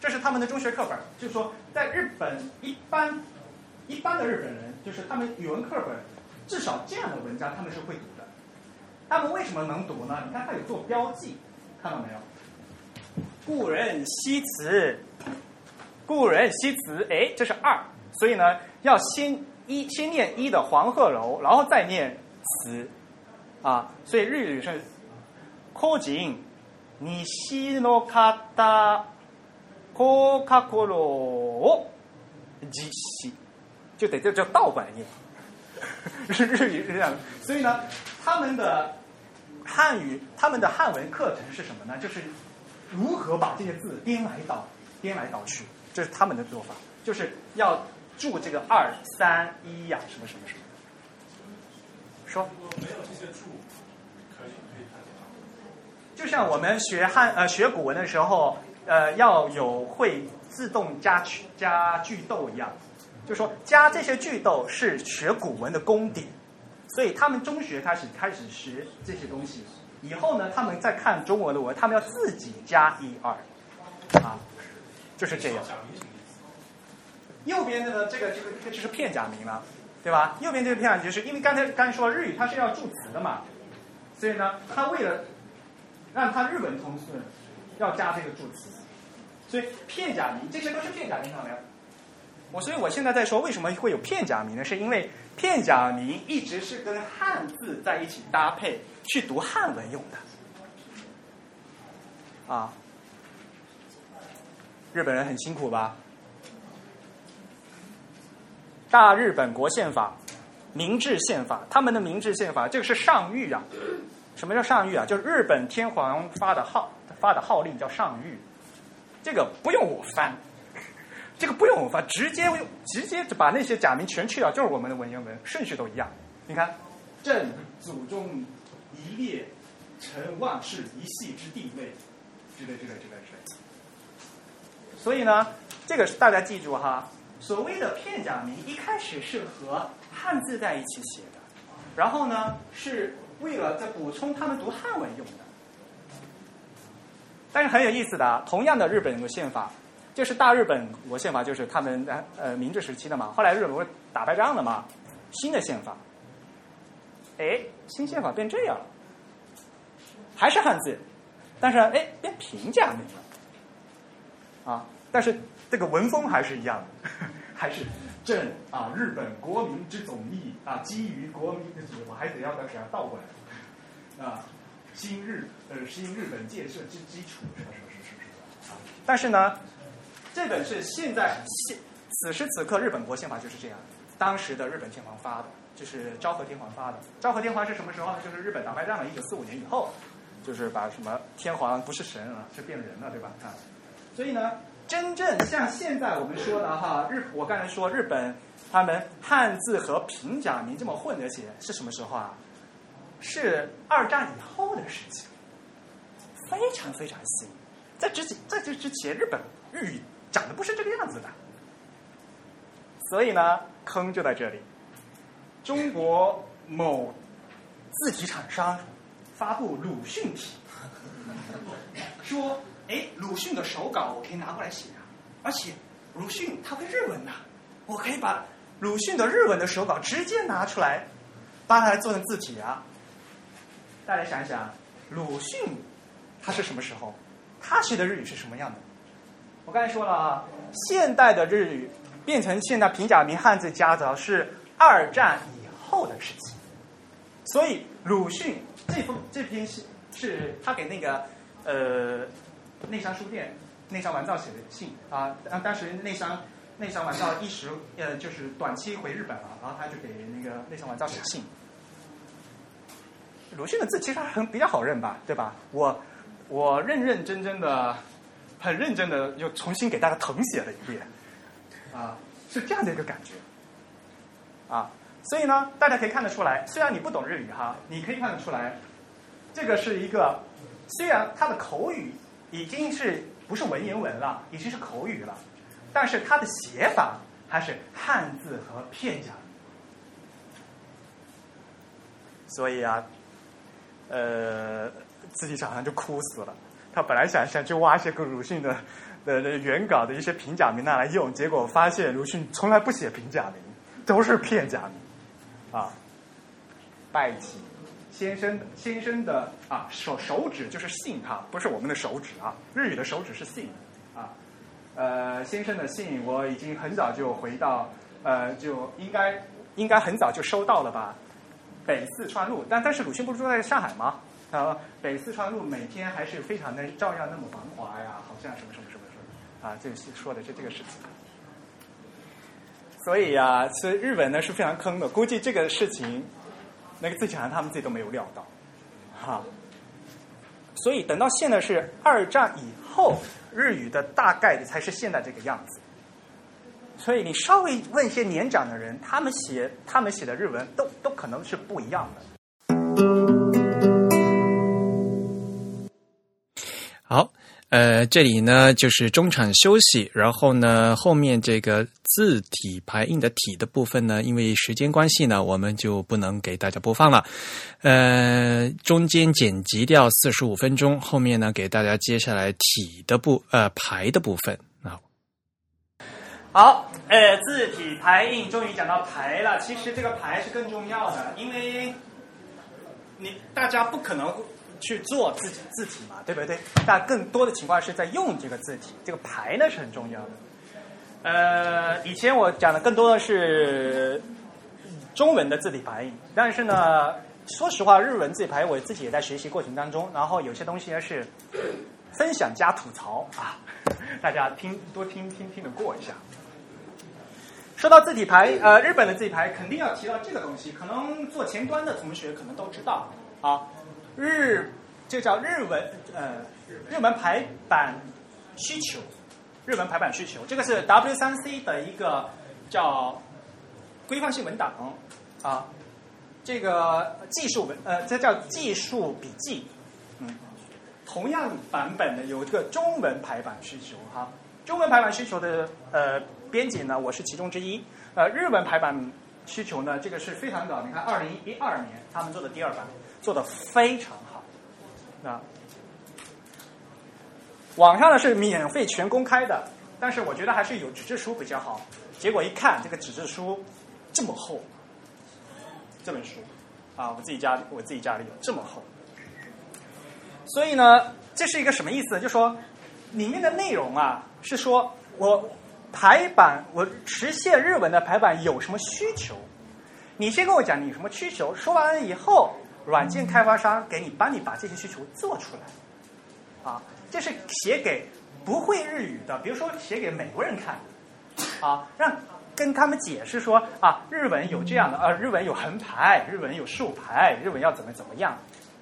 B: 这是他们的中学课本，就是说在日本一般一般的日本人，就是他们语文课本至少这样的文章他们是会读的。他们为什么能读呢？你看他有做标记，看到没有？故人西辞，故人西辞，哎，这是二，所以呢，要先一先念一的黄鹤楼，然后再念辞，啊，所以日语是 ko jin nishi no kata ko kakoro o jishi，就得这叫倒过来念，日 日语是这样。的，所以呢，他们的汉语，他们的汉文课程是什么呢？就是如何把这些字颠来倒颠来倒去，这是他们的做法，就是要注这个二三一呀、什么什么什么。说，
C: 如果没有这些注，可以可以看得到。
B: 就像我们学汉呃学古文的时候，呃要有会自动加句加句逗一样，就说加这些句逗是学古文的功底，所以他们中学开始开始学这些东西，以后呢，他们再看中文的文，他们要自己加一二，啊，就是这样。右边的呢，这个这个这个就是片假名了，对吧？右边这个片假名就是因为刚才刚才说日语它是要助词的嘛，所以呢，它为了让它日文通顺，要加这个助词，所以片假名这些都是片假名，看到没有？我所以我现在在说为什么会有片假名呢？是因为片假名一直是跟汉字在一起搭配去读汉文用的，啊，日本人很辛苦吧？大日本国宪法、明治宪法，他们的明治宪法这个是上谕啊。什么叫上谕啊？就是日本天皇发的号发的号令叫上谕，这个不用我翻，这个不用我翻，直接直接就把那些假名全去掉，就是我们的文言文，顺序都一样。你看，朕祖宗一列，臣万世一系之地位，之类之类之类之类。所以呢，这个是大家记住哈，所谓的片假名一开始是和汉字在一起写的，然后呢是为了在补充他们读汉文用的。但是很有意思的，同样的日本国宪法，就是大日本国宪法，就是他们呃呃明治时期的嘛，后来日本不是打败仗了嘛，新的宪法，哎，新宪法变这样了，还是汉字，但是哎变平假名了。啊，但是这个文风还是一样的，还是朕啊，日本国民之总意啊，基于国民的我还得要把它倒过来啊，新日呃新日本建设之基础什么什么什么什么啊。但是呢，这本是现在现此时此刻日本国宪法就是这样，当时的日本天皇发的，就是昭和天皇发的。昭和天皇是什么时候呢？就是日本打败仗了，一九四五年以后，就是把什么天皇不是神啊，是变人了，对吧？啊。所以呢，真正像现在我们说的哈，日我刚才说日本他们汉字和平假名这么混着写是什么时候啊？是二战以后的事情，非常非常新。在之前在这之前，日本日语长的不是这个样子的。所以呢，坑就在这里。中国某字体厂商发布鲁迅体，说。哎，鲁迅的手稿我可以拿过来写啊，而且鲁迅他会日文呐、我可以把鲁迅的日文的手稿直接拿出来，把它来做成字体啊。大家想一想，鲁迅他是什么时候？他学的日语是什么样的？我刚才说了啊，现代的日语变成现代平假名汉字夹杂是二战以后的事情，所以鲁迅这封这篇是是他给那个呃。内山书店内山完造写的信啊，当当时内山内山完造一时呃就是短期回日本了，然后他就给那个内山完造写信。鲁迅的字其实还很比较好认吧，对吧？我我认认真真的、很认真的又重新给大家誊写了一遍，啊，是这样的一个感觉，啊，所以呢，大家可以看得出来，虽然你不懂日语哈，你可以看得出来，这个是一个虽然他的口语。已经是不是文言文了，已经是口语了，但是它的写法还是汉字和片假名。所以啊，呃，字体厂商就哭死了。他本来想想去挖些个鲁迅的的的原稿的一些平假名拿来用，结果发现鲁迅从来不写平假名，都是片假名，啊，拜起先生先生的啊手手指就是姓哈，不是我们的手指啊，日语的手指是姓啊，呃先生的信我已经很早就回到呃就应该应该很早就收到了吧，北四川路，但但是鲁迅不是住在上海吗？啊，北四川路每天还是非常的照样那么繁华呀，好像什么什么什么什么啊，这说的是这个事情。所以啊，所以日本呢是非常坑的，估计这个事情，那个自强他们自己都没有料到，哈。所以等到现在是二战以后，日语的大概率才是现在这个样子。所以你稍微问一些年长的人，他们写他们写的日文都都可能是不一样的。
A: 呃，这里呢就是中场休息，然后呢后面这个字体排印的体的部分呢，因为时间关系呢，我们就不能给大家播放了。呃，中间剪辑掉四十五分钟，后面呢给大家接下来体的部呃排的部分啊。
B: 好，呃，字体排印终于讲到排了。其实这个排是更重要的，因为你大家不可能去做自己字体嘛，对不对？但更多的情况是在用这个字体，这个排呢是很重要的。呃，以前我讲的更多的是中文的字体排印，但是呢，说实话，日文字体排印我自己也在学习过程当中，然后有些东西呢是分享加吐槽啊，大家听多听听听得过一下。说到字体排，呃，日本的字体排肯定要提到这个东西，可能做前端的同学可能都知道啊。日，这叫日文，呃，日文排版需求，日文排版需求，这个是 W 三 C 的一个叫规范性文档啊，这个技术文，呃，这叫技术笔记，嗯，同样版本的有一个中文排版需求哈，中文排版需求的呃编辑呢，我是其中之一，呃，日文排版需求呢，这个是非常早，你看二零一二年他们做的第二版。做的非常好，啊，网上呢是免费全公开的，但是我觉得还是有纸质书比较好。结果一看，这个纸质书这么厚，这本书啊，我自己家我自己家里有这么厚，所以呢，这是一个什么意思？就说里面的内容啊，是说我排版，我实现日文的排版有什么需求？你先跟我讲你有什么需求，说完了以后。软件开发商给你帮你把这些需求做出来，啊，这是写给不会日语的，比如说写给美国人看，啊，让跟他们解释说啊，日文有这样的，呃，日文有横排，日文有竖排，日文要怎么怎么样，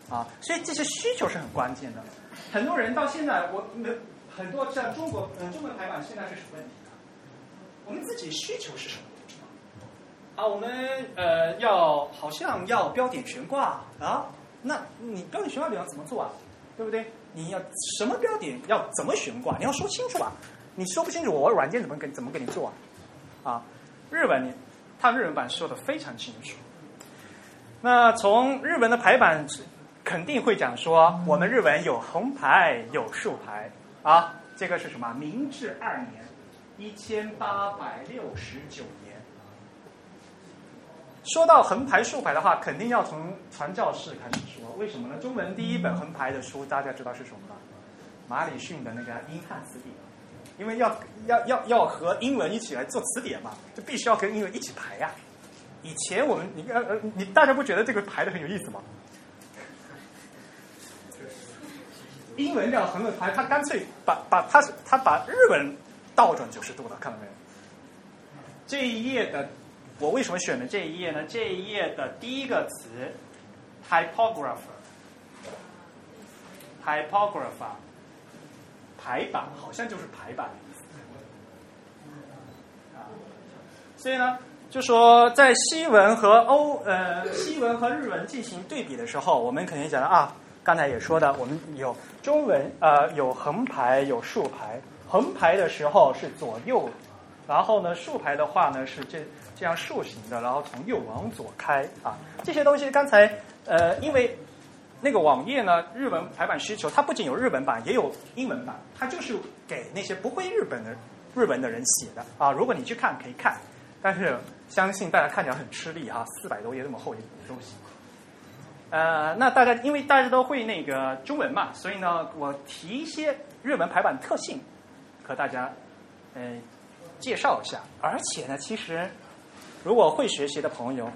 B: 啊，所以这些需求是很关键的。很多人到现在，我们很多像中国，嗯，中文排版现在是什么问题呢？我们自己需求是什么？啊，我们呃要好像要标点悬挂啊，那你标点悬挂你要怎么做啊？对不对？你要什么标点要怎么悬挂？你要说清楚啊！你说不清楚，我软件怎么给怎么给你做啊？啊，日文你，它日文版说的非常清楚。那从日文的排版肯定会讲说，我们日文有横排有竖排啊，这个是什么？明治二年，一千八百六十九。说到横排竖排的话，肯定要从传教士开始说。为什么呢？中文第一本横排的书，大家知道是什么吗？马里逊的那个英汉词典。因为要要要要和英文一起来做词典嘛，就必须要跟英文一起排呀。以前我们，你呃呃，你大家不觉得这个排的很有意思吗？英文要横着排，他干脆把把他他把日文倒转九十度了，看到没有？这一页的。我为什么选的这一页呢？这一页的第一个词，typographer，typographer，排版好像就是排版。所以呢，就说在西文和欧呃西文和日文进行对比的时候，我们肯定讲啊，刚才也说的，我们有中文呃有横排有竖排，横排的时候是左右，然后呢竖排的话呢是这。这样竖形的，然后从右往左开啊，这些东西刚才呃，因为那个网页呢，日文排版需求，它不仅有日文版，也有英文版，它就是给那些不会日本的日文的人写的啊。如果你去看，可以看，但是相信大家看起来很吃力哈，四百多页这么厚一本东西。呃，那大家因为大家都会那个中文嘛，所以呢，我提一些日文排版特性和大家呃介绍一下。而且呢，其实如果会学习的朋友，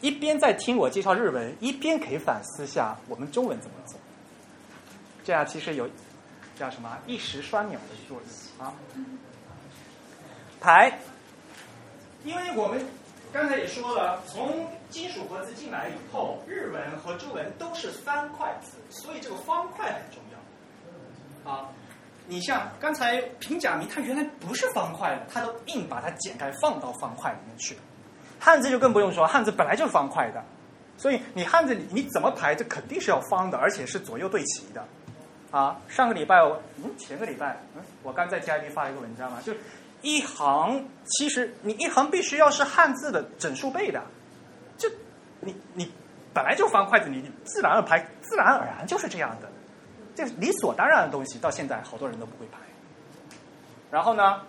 B: 一边在听我介绍日文，一边可以反思下我们中文怎么做。这样其实有叫什么一石双鸟的作用啊。排，因为我们刚才也说了，从金属盒子进来以后，日文和中文都是方块字，所以这个方块很重要。啊，你像刚才平假名，它原来不是方块的，它都硬把它剪开放到方块里面去了。汉字就更不用说，汉字本来就是方块的，所以你汉字你你怎么排，这肯定是要方的，而且是左右对齐的。啊，上个礼拜我嗯前个礼拜嗯我刚在 G I B 发了一个文章嘛，就一行其实你一行必须要是汉字的整数倍的，就你你本来就方块字，你你自然而排，自然而然就是这样的，这理所当然的东西，到现在好多人都不会排。然后呢，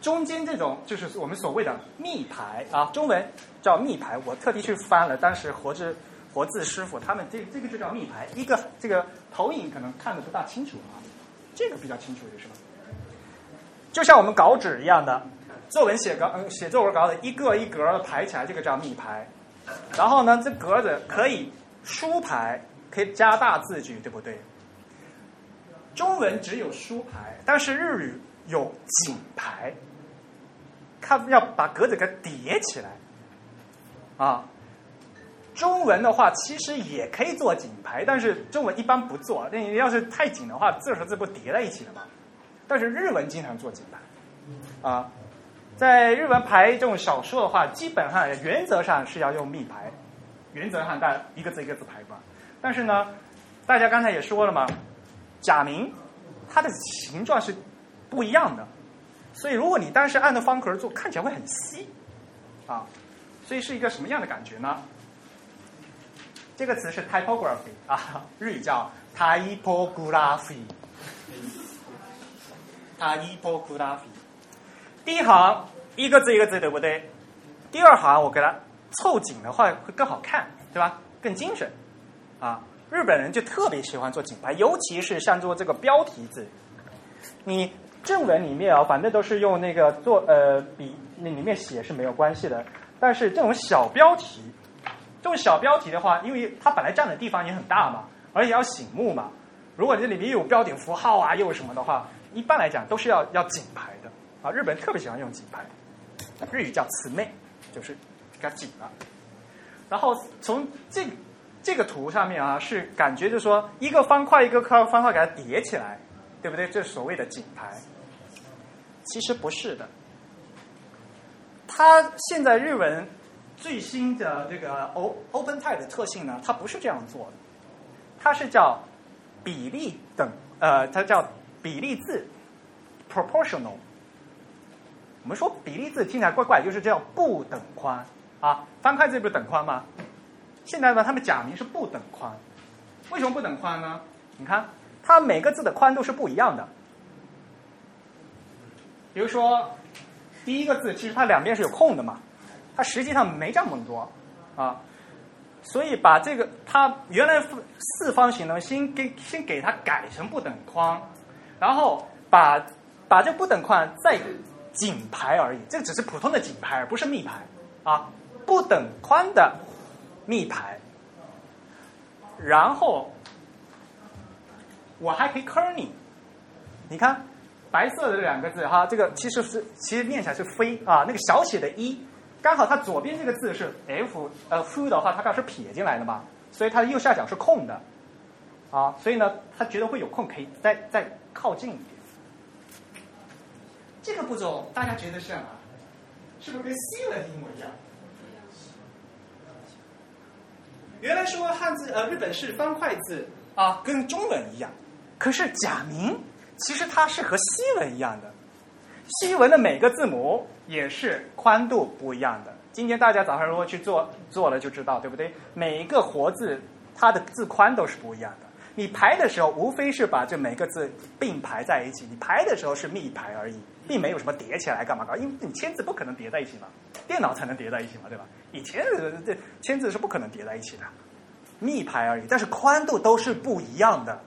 B: 中间这种就是我们所谓的密排啊，中文叫密排，我特地去翻了，当时活字活字师傅他们这这个就叫密排，一个这个投影可能看的不大清楚啊，这个比较清楚的是吧？就像我们稿纸一样的，作文写稿，嗯，写作文稿的一个一格的排起来，这个叫密排。然后呢，这格子可以竖排，可以加大字距，对不对？中文只有竖排，但是日语有紧排，它要把格子给叠起来。啊，中文的话其实也可以做紧排，但是中文一般不做。那你要是太紧的话，字和字不叠在一起了吗？但是日文经常做紧排，啊，在日文排这种小说的话，基本上原则上是要用密排，原则上大家一个字一个字排吧。但是呢，大家刚才也说了嘛，假名它的形状是不一样的，所以如果你单是按着方格做，看起来会很稀，啊，所以是一个什么样的感觉呢？这个词是 typography 啊，日语叫 typography。typography，第一行一个字一个字，对不对？第二行我给它凑紧的话会更好看，对吧？更精神啊！日本人就特别喜欢做紧排，尤其是像做这个标题字，你正文里面啊，反正都是用那个做呃笔那里面写是没有关系的，但是这种小标题，这种小标题的话，因为它本来占的地方也很大嘛，而且要醒目嘛，如果这里面又有标点符号啊，又有什么的话。一般来讲都是要要紧排的啊，日本人特别喜欢用紧排，日语叫词妹，就是给它紧了。然后从这这个图上面啊，是感觉就是说一个方块一个方块给它叠起来，对不对？这所谓的紧排。其实不是的，它现在日文最新的这个 O Open Type 的特性呢，它不是这样做的，它是叫比例等呃，它叫。比例字，proportional。我们说比例字听起来怪怪，就是叫不等宽啊。方块字不是等宽吗？现在呢，他们假名是不等宽。为什么不等宽呢？你看，它每个字的宽度是不一样的。比如说，第一个字其实它两边是有空的嘛，它实际上没这么多啊。所以把这个它原来四方形的，先给先给它改成不等宽。然后把把这不等宽再紧排而已，这只是普通的紧排，而不是密排啊，不等宽的密排。然后我还可以 kerning，你看白色的这两个字哈，这个其实是其实念起来是飞啊，那个小写的一，刚好它左边这个字是 f，呃 f 的话它刚好是撇进来的嘛，所以它的右下角是空的啊，所以呢，他觉得会有空可以再再。靠近一点，这个步骤大家觉得像吗？是不是跟西文一模一样？原来说汉字呃日本是方块字啊，跟中文一样。可是假名其实它是和西文一样的，西文的每个字母也是宽度不一样的。今天大家早上如果去做做了就知道，对不对？每一个活字它的字宽都是不一样的。你排的时候，无非是把这每个字并排在一起。你排的时候是密排而已，并没有什么叠起来干嘛搞？因为你签字不可能叠在一起嘛，电脑才能叠在一起嘛，对吧？以前这签字是不可能叠在一起的，密排而已。但是宽度都是不一样的。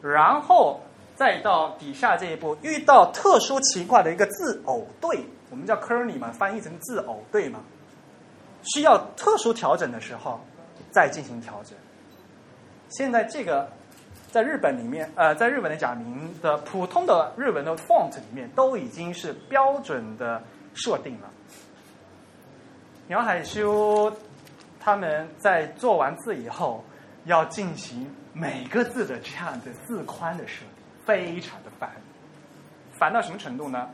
B: 然后再到底下这一步，遇到特殊情况的一个字偶对，我们叫 kerny 嘛，翻译成字偶对嘛，需要特殊调整的时候再进行调整。现在这个在日本里面，呃，在日本的假名的普通的日文的 font 里面都已经是标准的设定了。鸟海修他们在做完字以后，要进行每个字的这样的字宽的设定，非常的烦，烦到什么程度呢？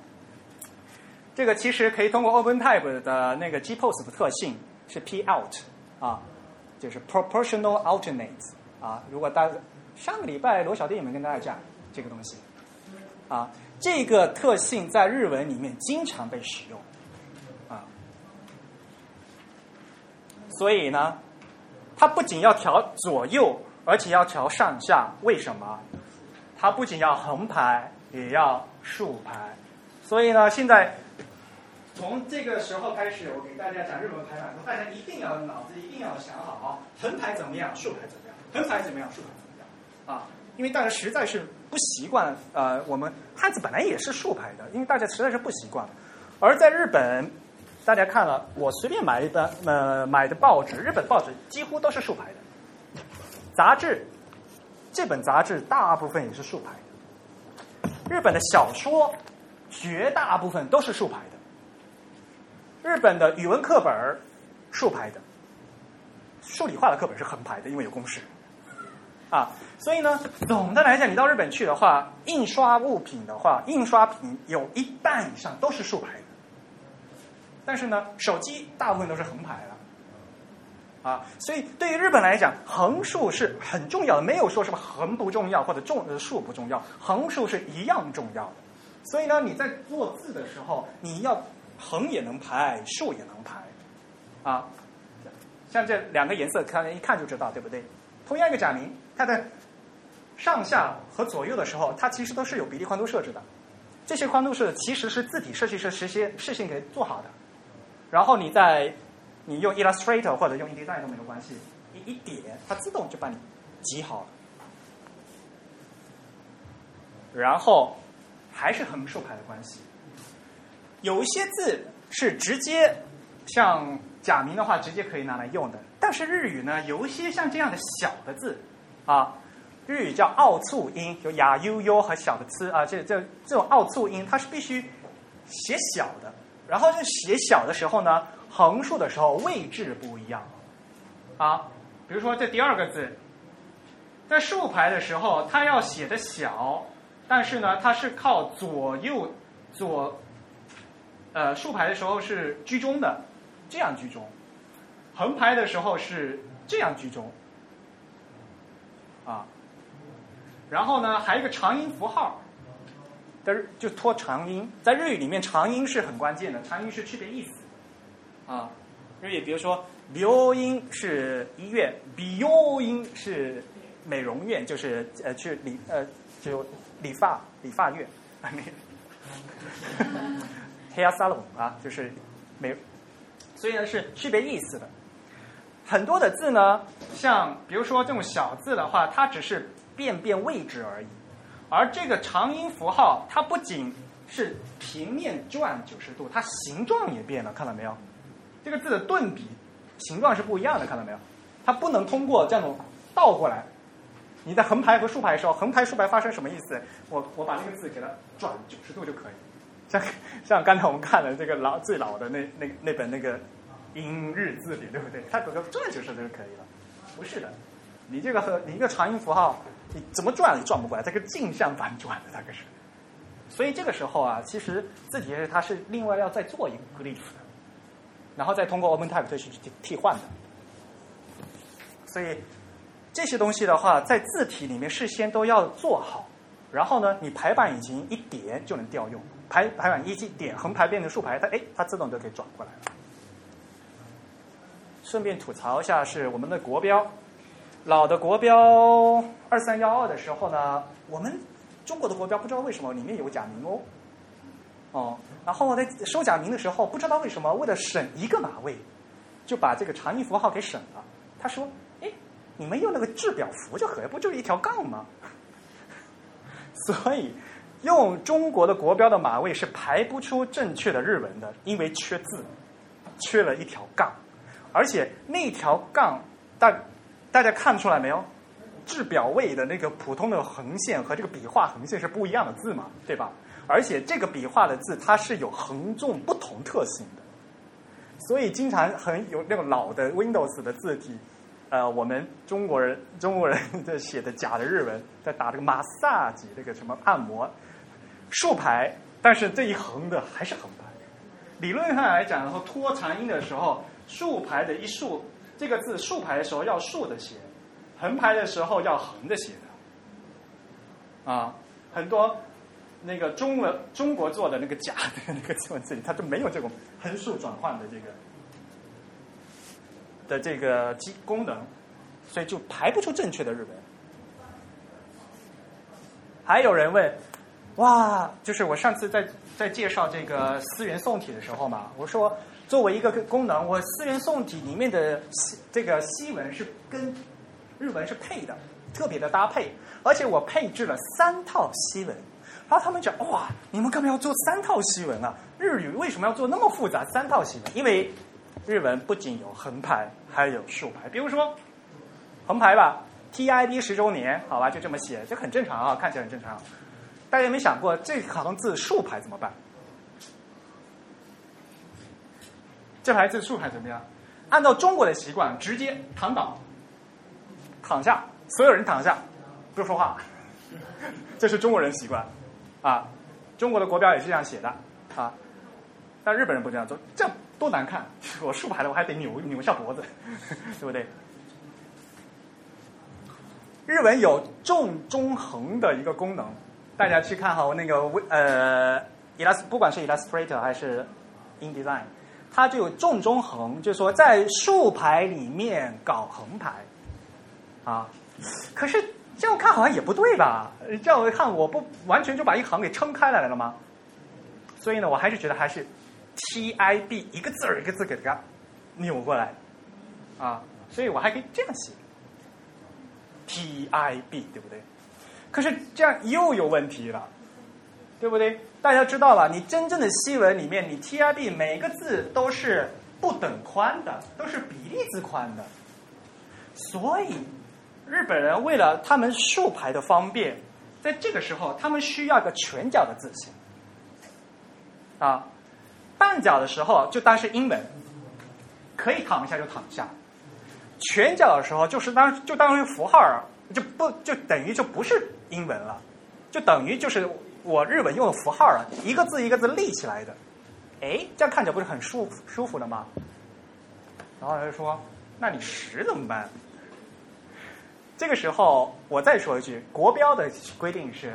B: 这个其实可以通过 OpenType 的那个 GPOS 的特性是 P out 啊，就是 Proportional Alternate。啊，如果大家上个礼拜罗小弟有没有跟大家讲这个东西？啊，这个特性在日文里面经常被使用，啊，所以呢，它不仅要调左右，而且要调上下。为什么？它不仅要横排，也要竖排。所以呢，现在从这个时候开始，我给大家讲日文排版，大家一定要脑子一定要想好啊，横排怎么样，竖排怎么样。横排怎么样？竖排怎么样？啊，因为大家实在是不习惯。呃，我们汉字本来也是竖排的，因为大家实在是不习惯。而在日本，大家看了我随便买一本呃买的报纸，日本报纸几乎都是竖排的。杂志，这本杂志大部分也是竖排的。日本的小说，绝大部分都是竖排的。日本的语文课本竖排的。数理化的课本是横排的，因为有公式。啊，所以呢，总的来讲，你到日本去的话，印刷物品的话，印刷品有一半以上都是竖排的。但是呢，手机大部分都是横排的。啊，所以对于日本来讲，横竖是很重要的，没有说什么横不重要或者重竖不重要，横竖是一样重要的。所以呢，你在做字的时候，你要横也能排，竖也能排。啊，像这两个颜色，可能一看就知道，对不对？同样一个假名，它的上下和左右的时候，它其实都是有比例宽度设置的。这些宽度是其实是字体设计师事先事先给做好的。然后你在你用 Illustrator 或者用 InDesign 都没有关系，一一点它自动就帮你挤好了。然后还是横竖排的关系。有一些字是直接像假名的话，直接可以拿来用的。但是日语呢，有一些像这样的小的字，啊，日语叫奥促音，有雅悠悠和小的呲啊，这这这种奥促音，它是必须写小的。然后就写小的时候呢，横竖的时候位置不一样，啊，比如说这第二个字，在竖排的时候，它要写的小，但是呢，它是靠左右左，呃，竖排的时候是居中的，这样居中。横排的时候是这样居中，啊，然后呢，还有一个长音符号，的就拖长音，在日语里面长音是很关键的，长音是区别意思，啊，日语比如说病音是医院，美容音是美容院，就是呃去理呃就理发理发院，hair salon 啊，就是美，所以呢是区别意思的。很多的字呢，像比如说这种小字的话，它只是变变位置而已。而这个长音符号，它不仅是平面转九十度，它形状也变了，看到没有？这个字的顿笔形状是不一样的，看到没有？它不能通过这种倒过来。你在横排和竖排的时候，横排竖排发生什么意思？我我把那个字给它转九十度就可以。像 像刚才我们看的这个老最老的那那那本那个。英日字典对不对？它整个转九十度就可以了，不是的。你这个和你一个长音符号，你怎么转也转不过来，这个镜像反转的，大概是。所以这个时候啊，其实字体它是另外要再做一个 glyph 的，然后再通过 OpenType 去去替换的。所以这些东西的话，在字体里面事先都要做好，然后呢，你排版引擎一点就能调用，排排版一点横排变成竖排，它哎，它自动就可以转过来了。顺便吐槽一下，是我们的国标老的国标二三幺二的时候呢，我们中国的国标不知道为什么里面有假名哦，哦，然后在收假名的时候，不知道为什么为了省一个码位，就把这个长音符号给省了。他说：“哎，你们用那个制表符就可以，不就是一条杠吗？” 所以用中国的国标的码位是排不出正确的日文的，因为缺字，缺了一条杠，而且那条杠大大家看出来没有？制表位的那个普通的横线和这个笔画横线是不一样的字嘛，对吧？而且这个笔画的字它是有横纵不同特性的，所以经常很有那种老的 Windows 的字体，呃，我们中国人中国人在写的假的日文，在打这个 massage 这个什么按摩竖排，但是这一横的还是横排。理论上来讲，然后拖长音的时候，竖排的一竖这个字竖排的时候要竖的写，横排的时候要横的写的。啊，很多那个中文中国做的那个假的那个中文字体，它就没有这种横竖转换的这个的这个机功能，所以就排不出正确的日文。还有人问，哇，就是我上次在在介绍这个思源宋体的时候嘛，我说作为一个功能，我思源宋体里面的西这个西文是跟日文是配的，特别的搭配，而且我配置了三套西文。然后他们讲，哇，你们干嘛要做三套西文啊？日语为什么要做那么复杂三套西文？因为日文不仅有横排，还有竖排。比如说横排吧，TID 十周年，好吧，就这么写，这很正常啊，看起来很正常。大家有没有想过，这行字竖排怎么办？这排字竖排怎么样？按照中国的习惯，直接躺倒，躺下，所有人躺下，不说话，这是中国人习惯啊。中国的国标也是这样写的啊，但日本人不这样做，这样多难看！我竖排的，我还得扭扭一下脖子，对不对？日文有重中横的一个功能，大家去看哈那个呃，Illust 不管是 Illustrator 还是 InDesign，它就有重中横，就是说在竖排里面搞横排啊。可是这样看好像也不对吧？这样看我不完全就把一行给撑开来了吗？所以呢，我还是觉得还是 T I B 一个字儿一个字给它扭过来啊，所以我还可以这样写 T I B，对不对？可是这样又有问题了，对不对？大家知道了？你真正的西文里面，你 T I B 每个字都是不等宽的，都是比例字宽的，所以日本人为了他们竖排的方便，在这个时候他们需要一个全角的字形。啊，半角的时候就当是英文，可以躺下就躺下；全角的时候就是当就当是符号儿，就不就等于就不是英文了，就等于就是我日文用的符号了，一个字一个字立起来的。哎，这样看起来不是很舒服舒服的吗？然后他就说：“那你十怎么办？”这个时候我再说一句，国标的规定是。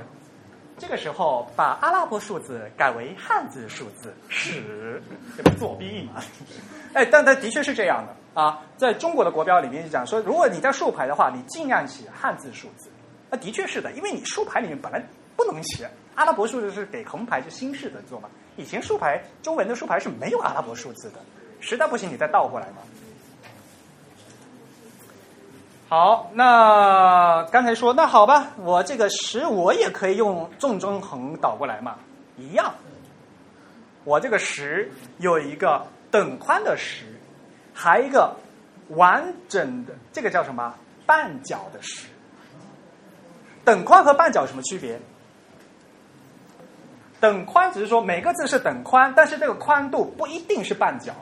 B: 这个时候，把阿拉伯数字改为汉字数字是，这不作弊嘛？哎，但它的确是这样的啊。在中国的国标里面就讲说，如果你在竖排的话，你尽量写汉字数字。那的确是的，因为你竖排里面本来不能写阿拉伯数字，是给横排是新式的做嘛。以前竖排中文的竖排是没有阿拉伯数字的，实在不行你再倒过来嘛。好，那刚才说那好吧，我这个十我也可以用纵中横倒过来嘛，一样。我这个十有一个等宽的十，还一个完整的，这个叫什么？半角的十。等宽和半角有什么区别？等宽只是说每个字是等宽，但是这个宽度不一定是半角。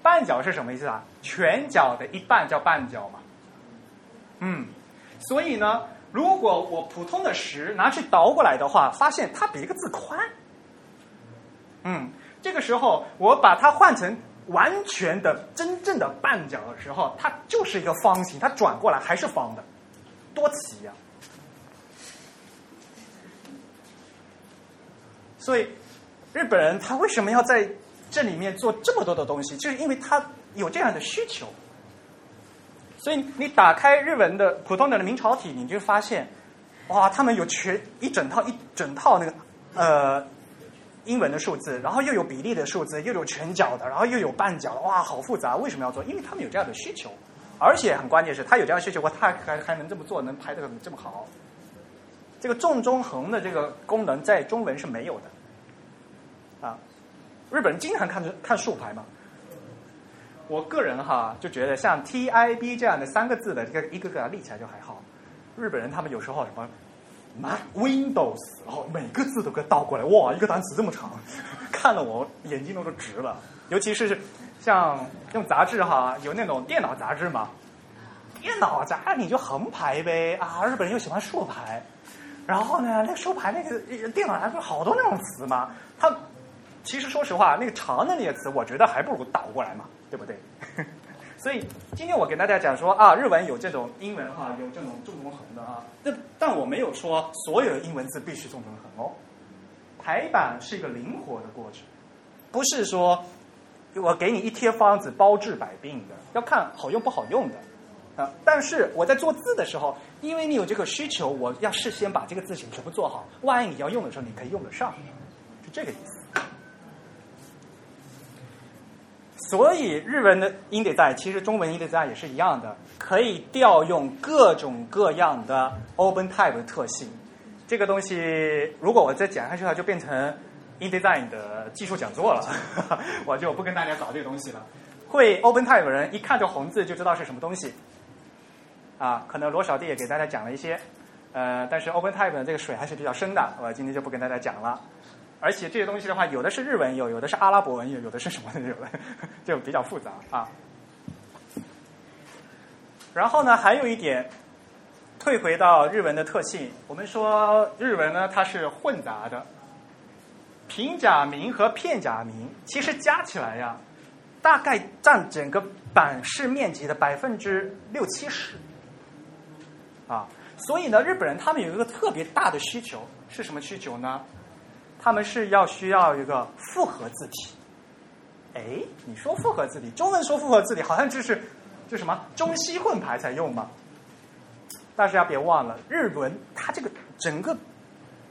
B: 半角是什么意思啊？全角的一半叫半角嘛。嗯，所以呢，如果我普通的十拿去倒过来的话，发现它比一个字宽。嗯，这个时候我把它换成完全的真正的半角的时候，它就是一个方形，它转过来还是方的，多奇呀！所以日本人他为什么要在这里面做这么多的东西？就是因为他有这样的需求。所以你打开日文的普通的明朝体，你就发现，哇，他们有全一整套一整套那个呃英文的数字，然后又有比例的数字，又有全角的，然后又有半角的，哇，好复杂。为什么要做？因为他们有这样的需求，而且很关键是，他有这样的需求，我他还还能这么做，能排的这么好。这个重中横的这个功能在中文是没有的，啊，日本人经常看着看竖排嘛。我个人哈就觉得像 T I B 这样的三个字的这个一个个立起来就还好，日本人他们有时候什么 Mac Windows，然后每个字都给倒过来，哇，一个单词这么长，看得我眼睛都都直了。尤其是像用杂志哈，有那种电脑杂志嘛，电脑杂志你就横排呗啊，日本人又喜欢竖排。然后呢，那个竖排那个电脑上不是好多那种词吗？它其实说实话，那个长的那些词，我觉得还不如倒过来嘛，对不对？所以今天我给大家讲说啊，日文有这种英文哈，有这种重中横的啊。那但我没有说所有的英文字必须重中横哦。排版是一个灵活的过程，不是说我给你一贴方子包治百病的，要看好用不好用的。啊！但是我在做字的时候，因为你有这个需求，我要事先把这个字形全部做好，万一你要用的时候，你可以用得上，是这个意思。所以日文的 InDesign 其实中文 InDesign 也是一样的，可以调用各种各样的 OpenType 的特性。这个东西如果我再讲下去的话，就变成 InDesign 的技术讲座了，我就不跟大家搞这个东西了。会 OpenType 的人一看这红字就知道是什么东西。啊，可能罗小弟也给大家讲了一些，呃，但是 OpenType 的这个水还是比较深的，我今天就不跟大家讲了。而且这些东西的话，有的是日文有，有的是阿拉伯文有，有的是什么的有的，就比较复杂啊。然后呢，还有一点，退回到日文的特性，我们说日文呢它是混杂的，平假名和片假名其实加起来呀，大概占整个版式面积的百分之六七十。啊，所以呢，日本人他们有一个特别大的需求，是什么需求呢？他们是要需要一个复合字体。哎，你说复合字体，中文说复合字体，好像就是就什么中西混排才用嘛。但是要别忘了，日文它这个整个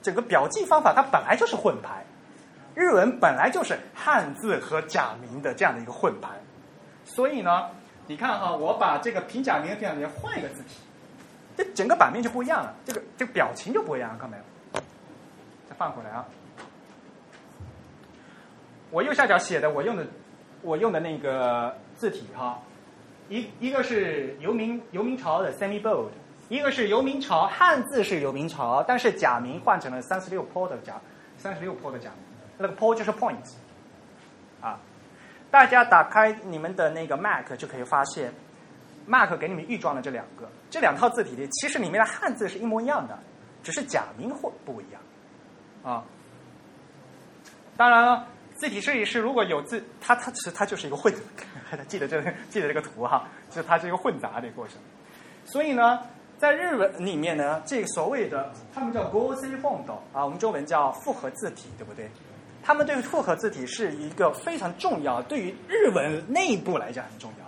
B: 整个表记方法，它本来就是混排。日文本来就是汉字和假名的这样的一个混排，所以呢，你看哈，我把这个平假名和片假名换一个字体。这整个版面就不一样了，这个这个表情就不一样，看到没有？再放回来啊！我右下角写的我用的我用的那个字体哈，一一个是游明游明朝的 semi bold，一个是游明朝汉字是游明朝，但是假名换成了三十六坡的假三十六坡的假名，那个坡就是 point 啊！大家打开你们的那个 Mac 就可以发现。，Mac 给你们预装了这两个，这两套字体的，其实里面的汉字是一模一样的，只是假名或不一样，啊。当然了，字体设计师如果有字，它它其实它就是一个混，记得这个记得这个图哈，就是它是一个混杂的过程。所以呢，在日文里面呢，这个所谓的他们叫 Gosei font 啊，我们中文叫复合字体，对不对？他们对复合字体是一个非常重要，对于日文内部来讲很重要。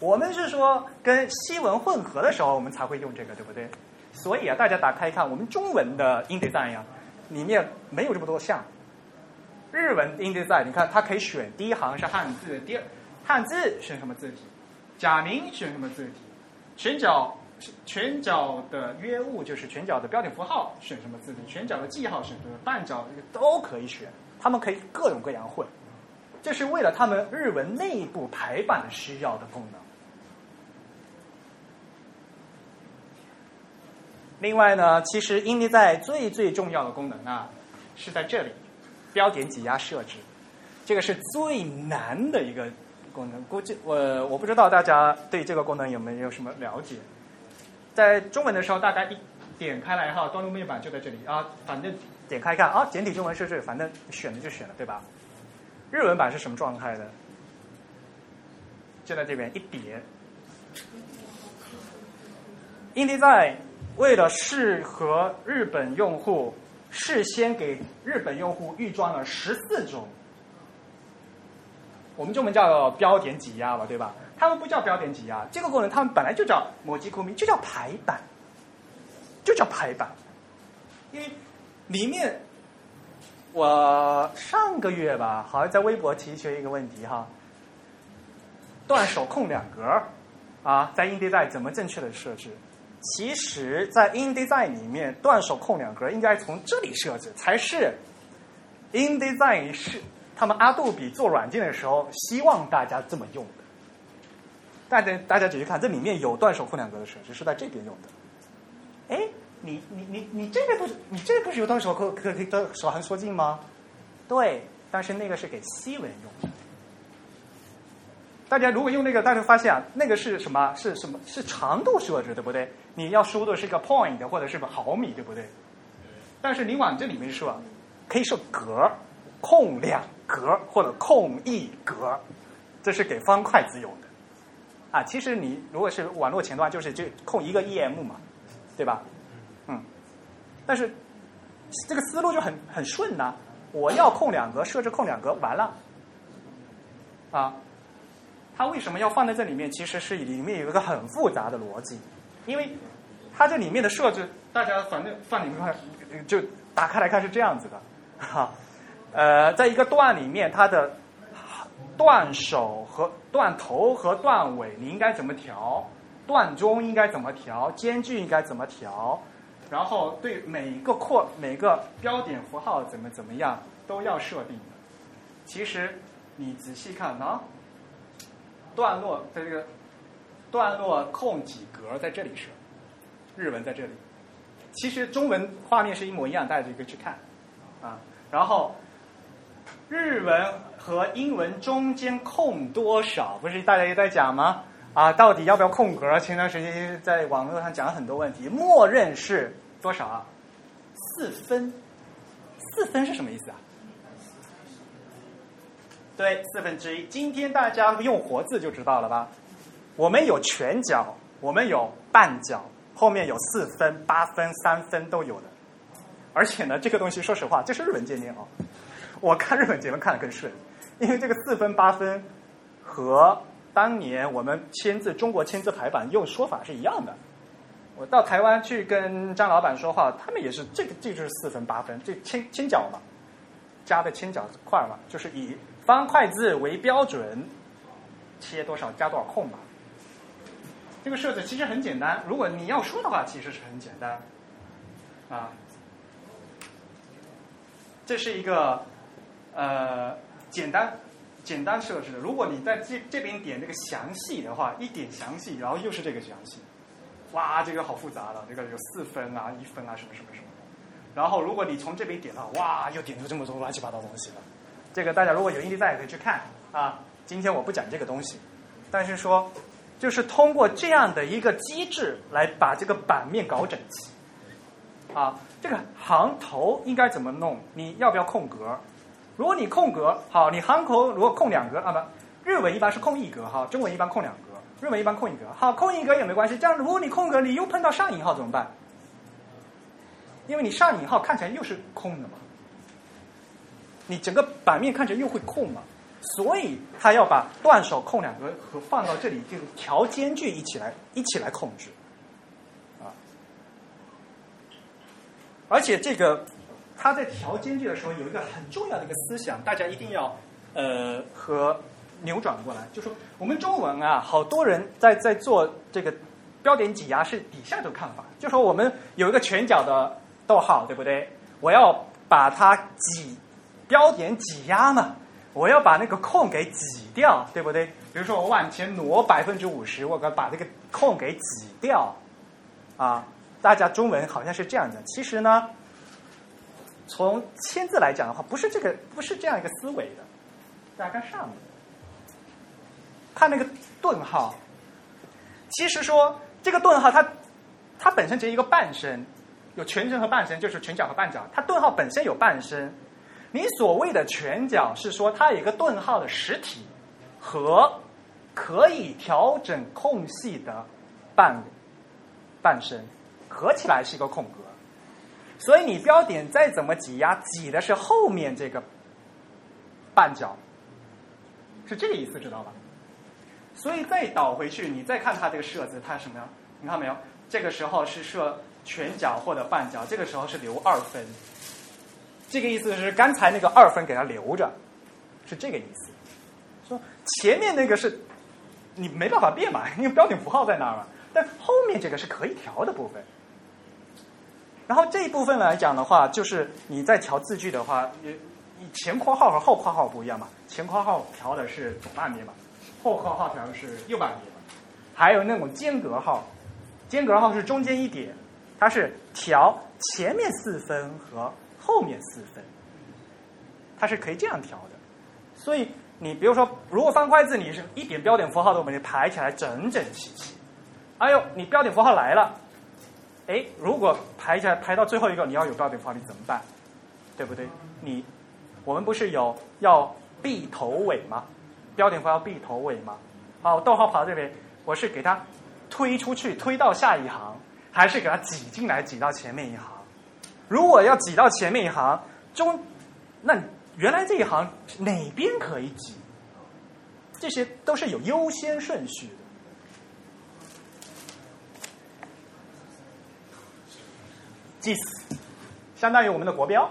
B: 我们是说跟西文混合的时候，我们才会用这个，对不对？所以啊，大家打开一看，我们中文的 InDesign 呀，里面没有这么多项。日文定制在你看它可以选第一行是汉字，第二汉字选什么字体，假名选什么字体，全角全角的约物就是全角的标点符号选什么字体，全角的记号选什么，半角都可以选，他们可以各种各样混，这是为了他们日文内部排版需要的功能。另外呢，其实 InDesign 最最重要的功能啊，是在这里，标点挤压设置，这个是最难的一个功能。估计我我不知道大家对这个功能有没有什么了解。在中文的时候，大家一点开来哈，端路面板就在这里啊，反正点开看啊，简体中文设置，反正选了就选了，对吧？日文版是什么状态的？就在这边一点，InDesign。为了适合日本用户，事先给日本用户预装了十四种，我们中文叫标点挤压吧，对吧？他们不叫标点挤压，这个功能他们本来就叫摩机库名，就叫排版，就叫排版。因为里面，我上个月吧，好像在微博提出一个问题哈，断手空两格啊，在 InDesign 怎么正确的设置？其实，在 InDesign 里面，断手空两格应该从这里设置才是 InDesign 是他们阿杜比做软件的时候希望大家这么用的。大家大家仔细看，这里面有断手空两格的设置，是在这边用的。哎，你你你你这边不是你这个不是有断手空可可以的手含缩进吗？对，但是那个是给西文用的。大家如果用那个，大家发现啊，那个是什么？是什么？是长度设置，对不对？你要输的是个 point 或者是个毫米，对不对？但是你往这里面输啊，可以设格，空两格或者空一格，这是给方块字用的。啊，其实你如果是网络前端，就是就空一个 EM 嘛，对吧？嗯，但是这个思路就很很顺呐。我要空两格，设置空两格，完了，啊。它为什么要放在这里面？其实是里面有一个很复杂的逻辑，因为它这里面的设置，大家反正放里面看，就打开来看是这样子的，哈，呃，在一个段里面，它的段首和段头和段尾你应该怎么调？段中应该怎么调？间距应该怎么调？然后对每一个括每个标点符号怎么怎么样都要设定的。其实你仔细看啊。段落在这个段落空几格在这里是日文在这里，其实中文画面是一模一样，大家就可以去看啊。然后日文和英文中间空多少？不是大家也在讲吗？啊，到底要不要空格？前段时间在网络上讲了很多问题，默认是多少啊？四分，四分是什么意思啊？对，四分之一。今天大家用活字就知道了吧？我们有全角，我们有半角，后面有四分、八分、三分都有的。而且呢，这个东西说实话，这是日文界面哦。我看日本节目看的更顺，因为这个四分、八分和当年我们签字中国签字排版用说法是一样的。我到台湾去跟张老板说话，他们也是这个，这就是四分八分，这千千角嘛，加的千角块嘛，就是以。方块字为标准，切多少加多少空吧。这个设置其实很简单，如果你要说的话，其实是很简单。啊，这是一个呃简单简单设置的。如果你在这这边点这个详细的话，一点详细，然后又是这个详细，哇，这个好复杂了。这个有四分啊、一分啊，什么什么什么。然后如果你从这边点的话，哇，又点出这么多乱七八糟东西了。这个大家如果有印地在也可以去看啊。今天我不讲这个东西，但是说，就是通过这样的一个机制来把这个版面搞整齐。啊，这个行头应该怎么弄？你要不要空格？如果你空格，好，你行头如果空两格啊不，日文一般是空一格哈，中文一般空两格，日文一般空一格。好，空一格也没关系。这样如果你空格，你又碰到上引号怎么办？因为你上引号看起来又是空的嘛。你整个版面看着又会空嘛，所以他要把断手空两格和放到这里，这个调间距一起来一起来控制，啊，而且这个他在调间距的时候有一个很重要的一个思想，大家一定要呃和扭转过来，就说我们中文啊，好多人在在做这个标点挤压是底下的看法，就说我们有一个全角的逗号，对不对？我要把它挤。标点挤压嘛，我要把那个空给挤掉，对不对？比如说我往前挪百分之五十，我该把这个空给挤掉，啊，大家中文好像是这样的。其实呢，从签字来讲的话，不是这个，不是这样一个思维的。大家看上面，看那个顿号，其实说这个顿号它它本身只有一个半声，有全声和半声，就是全角和半角。它顿号本身有半声。你所谓的全角是说它有一个顿号的实体和可以调整空隙的半半身合起来是一个空格，所以你标点再怎么挤压，挤的是后面这个半角，是这个意思，知道吧？所以再倒回去，你再看它这个设字，它是什么呀？你看没有？这个时候是设全角或者半角，这个时候是留二分。这个意思是刚才那个二分给它留着，是这个意思。说前面那个是你没办法变嘛，因为标点符号在那儿嘛。但后面这个是可以调的部分。然后这一部分来讲的话，就是你在调字句的话，你前括号和后括号不一样嘛。前括号调的是左半边嘛，后括号调的是右半边嘛。还有那种间隔号，间隔号是中间一点，它是调前面四分和后面四分，它是可以这样调的。所以你比如说，如果方块字你是一点标点符号都没有，排起来整整齐齐。哎呦，你标点符号来了，哎，如果排起来排到最后一个，你要有标点符号，你怎么办？对不对？你我们不是有要避头尾吗？标点符号避头尾吗？好，逗号跑到这边，我是给它推出去，推到下一行，还是给它挤进来，挤到前面一行？如果要挤到前面一行，中那原来这一行哪边可以挤？这些都是有优先顺序的。祭祀相当于我们的国标，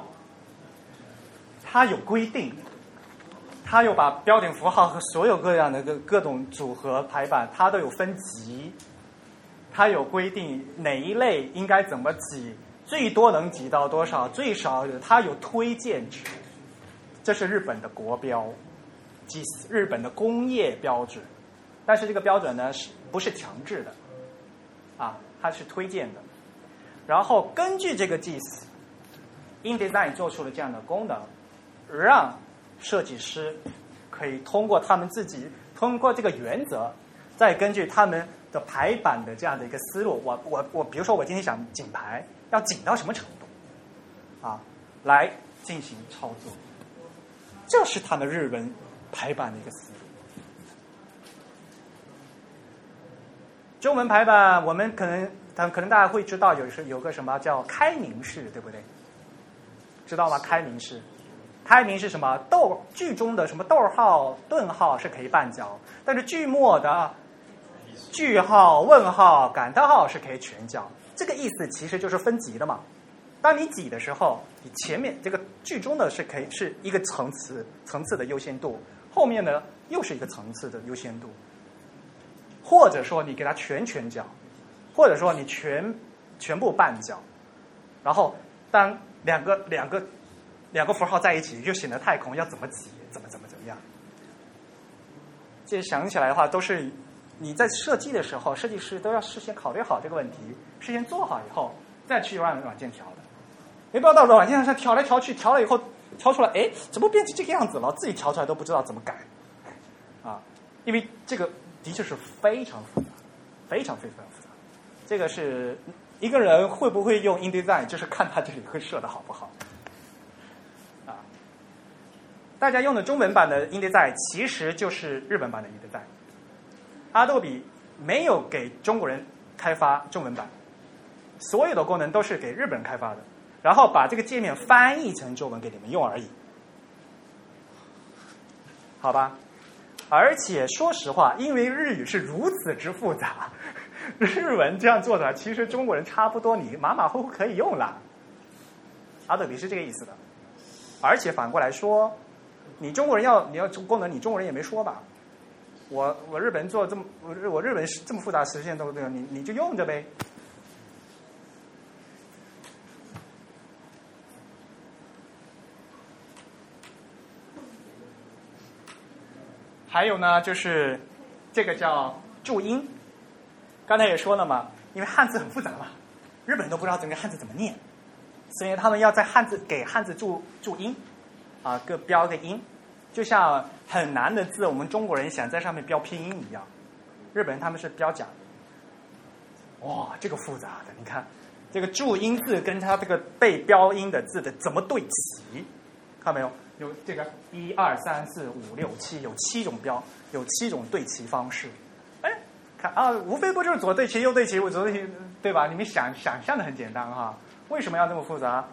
B: 它有规定，它有把标点符号和所有各样的各各种组合排版，它都有分级，它有规定哪一类应该怎么挤，最多能挤到多少，最少它有推荐值，这是日本的国标，祭祀日本的工业标准，但是这个标准呢是不是强制的？啊，它是推荐的。然后根据这个 GIS InDesign 做出了这样的功能，让设计师可以通过他们自己通过这个原则，再根据他们的排版的这样的一个思路，我我我，比如说我今天想紧排，要紧到什么程度啊，来进行操作，这是他们日文排版的一个思路。中文排版，我们可能。但可能大家会知道，有是有个什么叫开明式，对不对？知道吗？开明式，开明是什么？逗句中的什么逗号、顿号是可以半角，但是句末的句号、问号、感叹号是可以全角。这个意思其实就是分级的嘛。当你挤的时候，你前面这个句中的是可以是一个层次层次的优先度，后面呢又是一个层次的优先度，或者说你给它全全角。或者说你全全部半角，然后当两个两个两个符号在一起，就显得太空要怎么挤，怎么怎么怎么样？这想起来的话，都是你在设计的时候，设计师都要事先考虑好这个问题，事先做好以后再去让软件调的。没不要到软件上调来调去，调了以后调出来，哎，怎么变成这个样子了？自己调出来都不知道怎么改啊！因为这个的确是非常复杂，非常非常复杂。这个是一个人会不会用 InDesign，就是看他这里会设的好不好。啊，大家用的中文版的 InDesign 其实就是日本版的 InDesign。阿杜比没有给中国人开发中文版，所有的功能都是给日本人开发的，然后把这个界面翻译成中文给你们用而已。好吧，而且说实话，因为日语是如此之复杂。日文这样做的，其实中国人差不多，你马马虎虎可以用了。阿德比是这个意思的，而且反过来说，你中国人要你要功能，你中国人也没说吧？我我日本做这么我日我日本这么复杂实现都这样，你你就用着呗。还有呢，就是这个叫注音。刚才也说了嘛，因为汉字很复杂嘛，日本都不知道整个汉字怎么念，所以他们要在汉字给汉字注注音，啊，各标个音，就像很难的字，我们中国人想在上面标拼音一样，日本人他们是标假。哇，这个复杂的，你看这个注音字跟它这个被标音的字的怎么对齐，看到没有？有这个一二三四五六七，有七种标，有七种对齐方式。哎，看啊，无非不就是左对齐，右对齐，左对齐，对吧？你们想想象的很简单哈，为什么要这么复杂？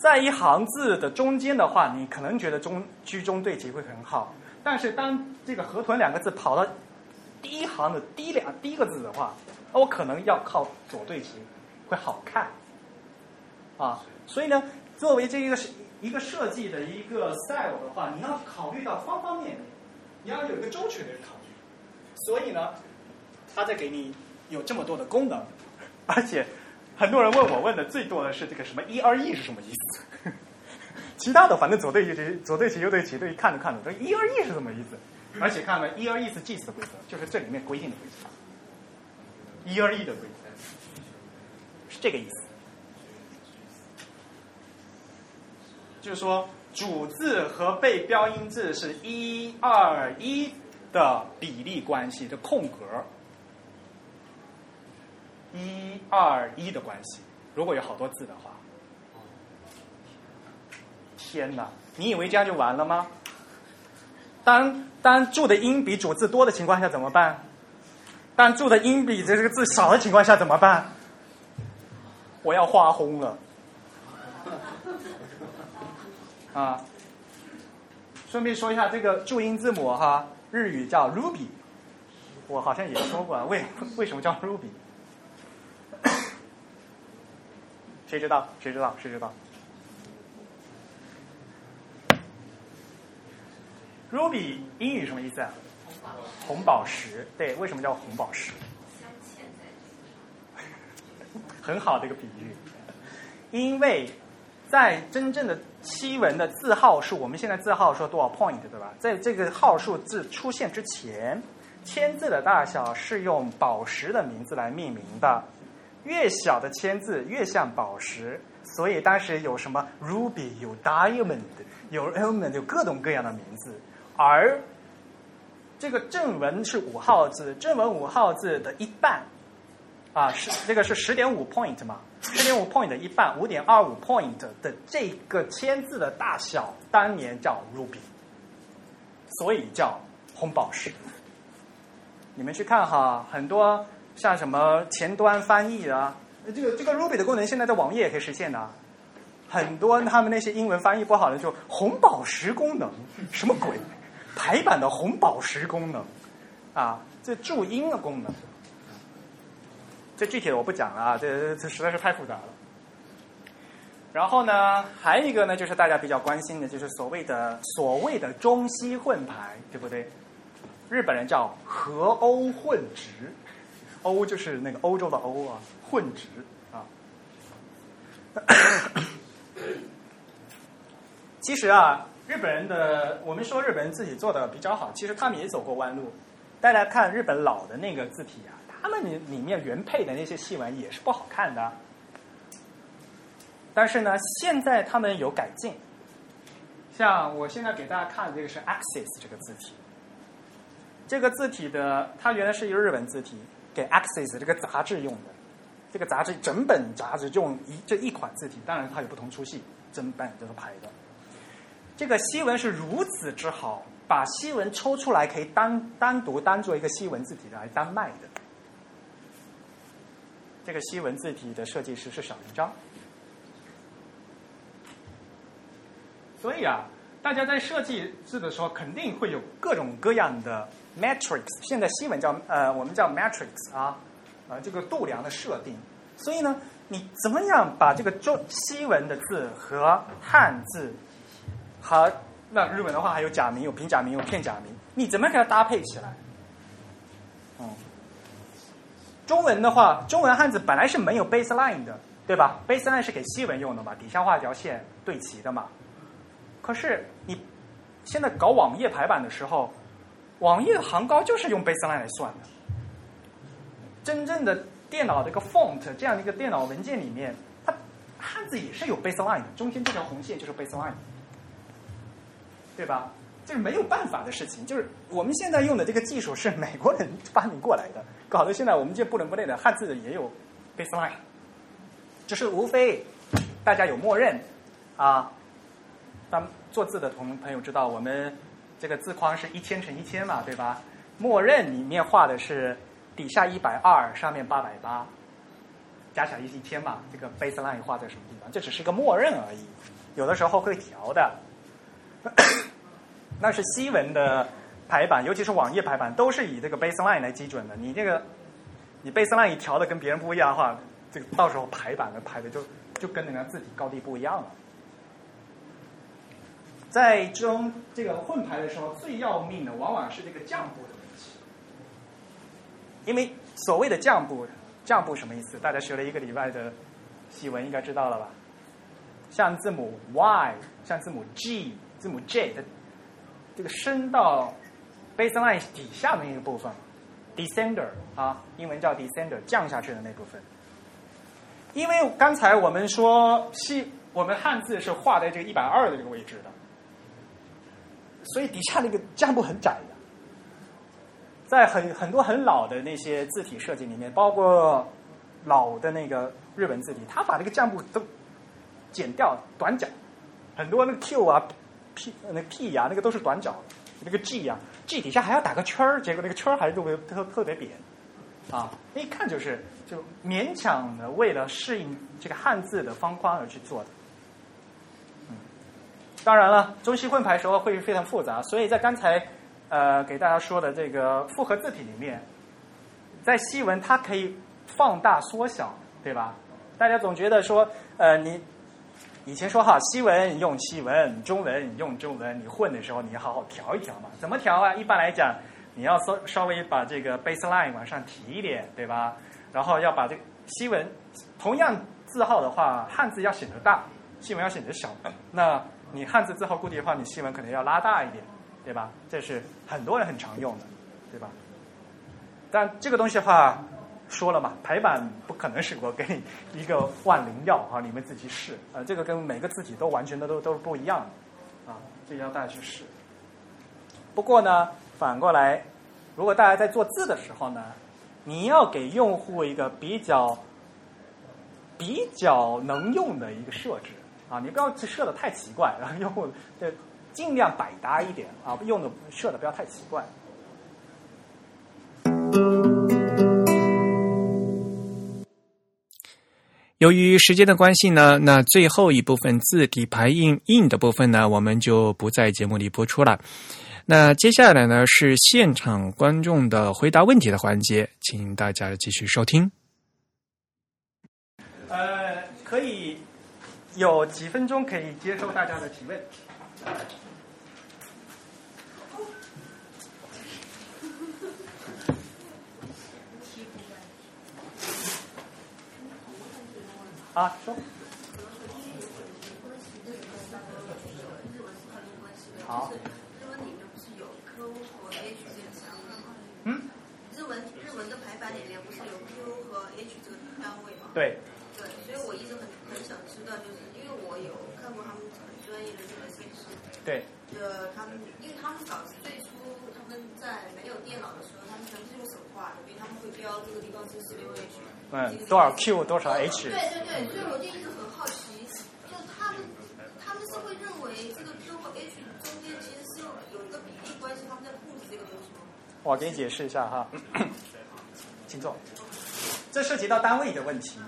B: 在一行字的中间的话，你可能觉得中居中对齐会很好，但是当这个河豚两个字跑到第一行的第一两第一个字的话，那我可能要靠左对齐会好看啊。所以呢，作为这一个一个设计的一个 style 的话，你要考虑到方方面面，你要有一个周全的考虑。所以呢，它在给你有这么多的功能，而且很多人问我问的最多的是这个什么一二 e 是什么意思？其他的反正左对齐左对齐右对齐对看着看着，这一二 e 是什么意思？而且看了一二 e 是 GIS 的规则，就是这里面规定的规则，一二 e 的规则是这个意思。就是说，主字和被标音字是一二一的比例关系的空格，一二一的关系。如果有好多字的话，天哪！你以为这样就完了吗？当当注的音比主字多的情况下怎么办？当注的音比这个字少的情况下怎么办？我要画红了。啊，顺便说一下这个注音字母哈，日语叫 Ruby，我好像也说过，为为什么叫 Ruby？谁知道？谁知道？谁知道？Ruby 英语什么意思啊？红宝石。对，为什么叫红宝石？很好的一个比喻，因为在真正的西文的字号数，我们现在字号说多少 point 对吧？在这个号数字出现之前，签字的大小是用宝石的名字来命名的，越小的签字越像宝石，所以当时有什么 ruby，有 diamond，有 element，有各种各样的名字。而这个正文是五号字，正文五号字的一半。啊，是这个是十点五 point 嘛？十点五 point 的一半，五点二五 point 的这个签字的大小，当年叫 ruby，所以叫红宝石。你们去看哈，很多像什么前端翻译啊，这个这个 ruby 的功能现在在网页也可以实现的。很多他们那些英文翻译不好的就红宝石功能，什么鬼？排版的红宝石功能啊，这注音的功能。这具体的我不讲了啊，这这实在是太复杂了。然后呢，还有一个呢，就是大家比较关心的，就是所谓的所谓的中西混排，对不对？日本人叫和欧混殖，欧就是那个欧洲的欧啊，混殖啊。其实啊，日本人的我们说日本人自己做的比较好，其实他们也走过弯路。大家看日本老的那个字体啊。他们里里面原配的那些细纹也是不好看的，但是呢，现在他们有改进。像我现在给大家看的这个是 Axis 这个字体，这个字体的它原来是一个日文字体，给 Axis 这个杂志用的。这个杂志整本杂志用一这一款字体，当然它有不同粗细，整本都是排的。这个西文是如此之好，把西文抽出来可以单单独当做一个西文字体来单卖的。这个西文字体的设计师是小林章，所以啊，大家在设计字的时候肯定会有各种各样的 matrix。现在西文叫呃，我们叫 matrix 啊，呃，这个度量的设定。所以呢，你怎么样把这个中西文的字和汉字和那日文的话还有假名、有平假名、有片假名，你怎么给它搭配起来？嗯中文的话，中文汉字本来是没有 baseline 的，对吧？baseline 是给西文用的嘛，底下画一条线对齐的嘛。可是你现在搞网页排版的时候，网页行高就是用 baseline 来算的。真正的电脑这个 font 这样的一个电脑文件里面，它汉字也是有 baseline 的，中间这条红线就是 baseline，对吧？这是没有办法的事情，就是我们现在用的这个技术是美国人发明过来的。搞得现在我们这不伦不类的汉字也有 baseline，就是无非大家有默认啊。当做字的同朋友知道，我们这个字框是一千乘一千嘛，对吧？默认里面画的是底下一百二，上面八百八，加起来一千嘛。这个 baseline 画在什么地方？这只是个默认而已，有的时候会调的。那是西文的排版，尤其是网页排版，都是以这个 baseline 来基准的。你这个你 baseline 一调的跟别人不一样的话，这个到时候排版的排的就就跟人家字体高低不一样了。在中这个混排的时候，最要命的往往是这个降部的问题，因为所谓的降部，降部什么意思？大家学了一个礼拜的西文应该知道了吧？像字母 Y，像字母 G、字母 J 的这个升到 baseline 底下的那个部分，descender 啊，英文叫 descender，降下去的那部分。因为刚才我们说西，我们汉字是画在这个一百二的这个位置的，所以底下那个降部很窄的。在很很多很老的那些字体设计里面，包括老的那个日文字体，它把这个降部都剪掉短角，很多那个 Q 啊、P 那个 P 呀、那个都是短角，那个 G 呀、G 底下还要打个圈儿，结果那个圈儿还特别特特别扁，啊，一看就是就勉强的为了适应这个汉字的方框而去做的。当然了，中西混排时候会非常复杂，所以在刚才呃给大家说的这个复合字体里面，在西文它可以放大缩小，对吧？大家总觉得说，呃，你以前说哈，西文用西文，中文用中文，你混的时候你好好调一调嘛。怎么调啊？一般来讲，你要稍稍微把这个 baseline 往上提一点，对吧？然后要把这个西文同样字号的话，汉字要显得大，西文要显得小。那你汉字字号固定的话，你西文可能要拉大一点，对吧？这是很多人很常用的，对吧？但这个东西的话，说了嘛，排版不可能是我给你一个万灵药啊，你们自己试啊，这个跟每个字体都完全的都都是不一样的啊，这要大家去试。不过呢，反过来，如果大家在做字的时候呢，你要给用户一个比较比较能用的一个设置啊，你不要设的太奇怪，然 后用户呃尽量百搭一点啊，用的设的不要太奇怪。
A: 由于时间的关系呢，那最后一部分字体排印印的部分呢，我们就不在节目里播出了。那接下来呢是现场观众的回答问题的环节，请大家继续收听。
B: 呃，可以有几分钟可以接受大家的提问。啊，说。好。
D: 日文里面不是有 Q 和 H 这个单位吗？
B: 嗯，
D: 日文日文的排版里面不是有 Q 和 H 这个单位吗？
B: 对，
D: 对，所以我一直很很想知道，就是有看过他们很专业的这个测试，
B: 对，
D: 呃，他们因为他们早最初他们在没有电脑的时候，他们全部是用手画的，所以他们会标这个地方是十六 H，
B: 嗯，多少 Q 多少 H，
D: 对对对，所以我就一直很好奇，就他们他们是会认为这个 Q 和 H 中间其实是有有一个比例关系，他们在控制这个东西吗？
B: 我给你解释一下哈，请坐。这涉及到单位的问题，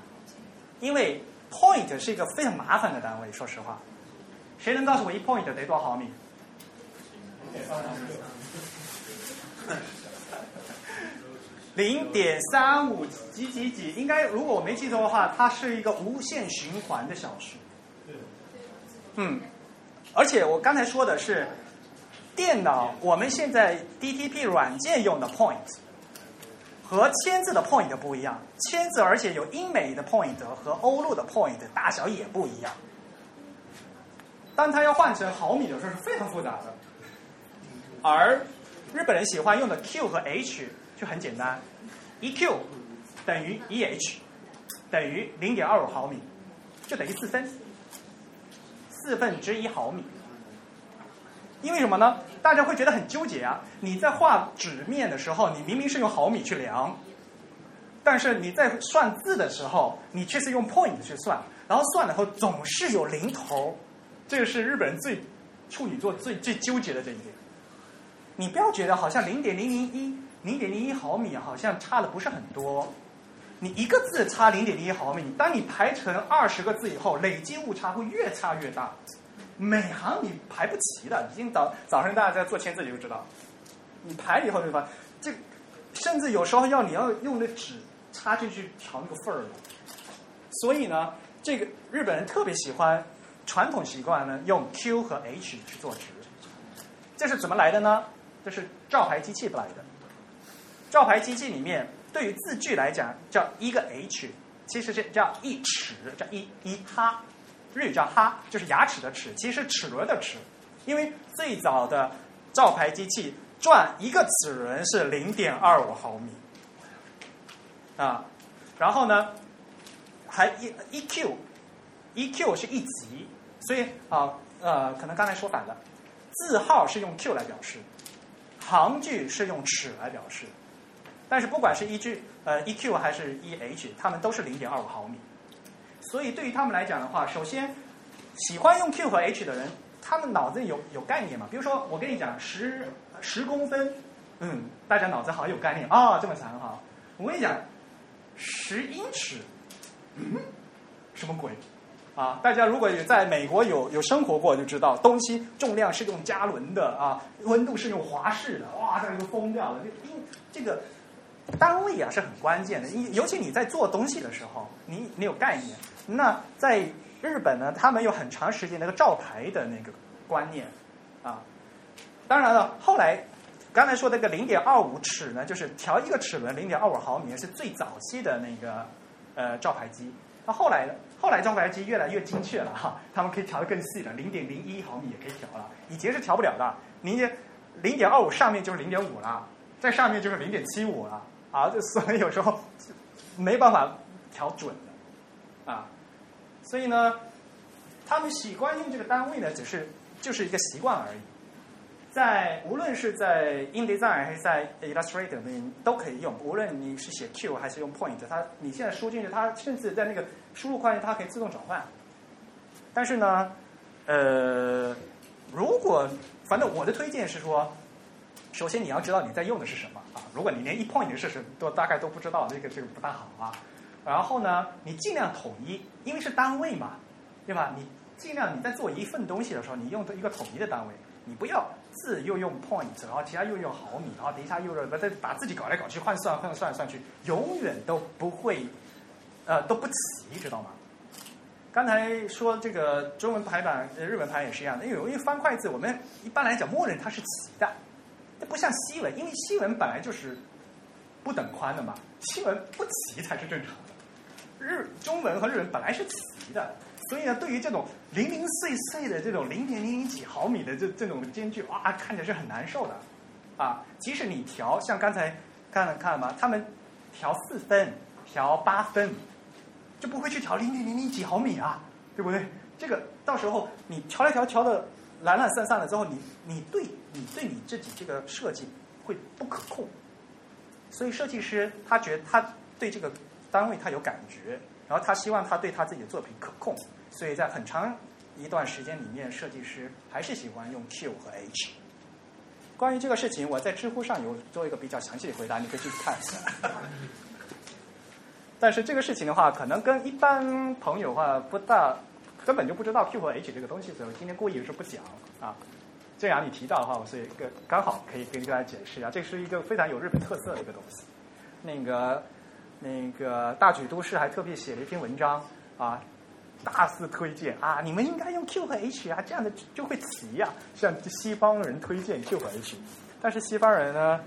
B: 因为 point 是一个非常麻烦的单位，说实话。谁能告诉我一 point 得多少毫米？零点三五几几几，应该如果我没记错的话，它是一个无限循环的小数。嗯，而且我刚才说的是电脑，我们现在 DTP 软件用的 point 和签字的 point 不一样，签字而且有英美的 point 和欧陆的 point 大小也不一样。当它要换成毫米的时候是非常复杂的，而日本人喜欢用的 Q 和 H 就很简单，一 Q 等于一 H 等于零点二五毫米，就等于四分，四分之一毫米。因为什么呢？大家会觉得很纠结啊！你在画纸面的时候，你明明是用毫米去量，但是你在算字的时候，你却是用 point 去算，然后算了后总是有零头，这个是日本人最处女座最最纠结的这一点。你不要觉得好像零点零零一、零点零一毫米好像差的不是很多，你一个字差零点零一毫米，当你排成二十个字以后，累积误差会越差越大。每行你排不齐的，已经早早上大家在做签字你就知道。你排以后对吧？这甚至有时候要你要用那纸插进去调那个缝儿。所以呢，这个日本人特别喜欢传统习惯呢，用 Q 和 H 去做值。这是怎么来的呢？这是照排机器来的。照排机器里面，对于字距来讲，叫一个 H，其实是叫一尺，叫一一哈，日语叫哈，就是牙齿的齿，其实齿轮的齿。因为最早的照排机器转一个齿轮是零点二五毫米，啊，然后呢，还一一 Q，一 Q 是一级，所以啊呃，可能刚才说反了，字号是用 Q 来表示，行距是用尺来表示，但是不管是一句呃一 Q 还是一 H，它们都是零点二五毫米，所以对于他们来讲的话，首先喜欢用 Q 和 H 的人。他们脑子里有有概念嘛？比如说，我跟你讲十十公分，嗯，大家脑子好有概念啊，这么长哈。我跟你讲十英尺，嗯，什么鬼啊？大家如果有在美国有有生活过，就知道东西重量是用加仑的啊，温度是用华氏的，哇，这就疯掉了。这英这个单位啊是很关键的，尤其你在做东西的时候，你你有概念。那在日本呢，他们有很长时间那个照排的那个观念，啊，当然了，后来刚才说那个零点二五尺呢，就是调一个齿轮零点二五毫米是最早期的那个呃照排机。那后来呢，后来照排机越来越精确了哈，他们可以调的更细了，零点零一毫米也可以调了，以前是调不了的。零点零点二五上面就是零点五了，在上面就是零点七五了，啊，所以有时候没办法调准的，啊。所以呢，他们习惯用这个单位呢，只是就是一个习惯而已。在无论是在 InDesign 还是在 Illustrator 里面都可以用。无论你是写 Q 还是用 Point，它你现在输进去，它甚至在那个输入框里它可以自动转换。但是呢，呃，如果反正我的推荐是说，首先你要知道你在用的是什么啊。如果你连一 Point 是什么都大概都不知道，这个这个不大好啊。然后呢，你尽量统一，因为是单位嘛，对吧？你尽量你在做一份东西的时候，你用一个统一的单位，你不要字又用 point，然后其他又用毫米，然后等一下又把再把自己搞来搞去换算换算算去，永远都不会，呃，都不齐，知道吗？刚才说这个中文排版、日文排也是一样的，因为因为方块字我们一般来讲默认它是齐的，它不像西文，因为西文本来就是不等宽的嘛，西文不齐才是正常的。日中文和日文本来是齐的，所以呢，对于这种零零碎碎的这种零点零零几毫米的这这种间距，哇，看着是很难受的，啊，即使你调，像刚才看了看了吗，他们调四分、调八分，就不会去调零点零零几毫米啊，对不对？这个到时候你调来调调的懒懒散散了之后，你你对你对你自己这个设计会不可控，所以设计师他觉得他对这个。单位他有感觉，然后他希望他对他自己的作品可控，所以在很长一段时间里面，设计师还是喜欢用 Q 和 H。关于这个事情，我在知乎上有做一个比较详细的回答，你可以去看一下。但是这个事情的话，可能跟一般朋友的话不大，根本就不知道 Q 和 H 这个东西，所以我今天故意是不讲啊。这样你提到的话，所以个刚好可以跟大家解释一下，这是一个非常有日本特色的一个东西。那个。那个大举都市还特别写了一篇文章啊，大肆推荐啊，你们应该用 Q 和 H 啊，这样的就会齐呀。向西方人推荐 Q 和 H，但是西方人呢，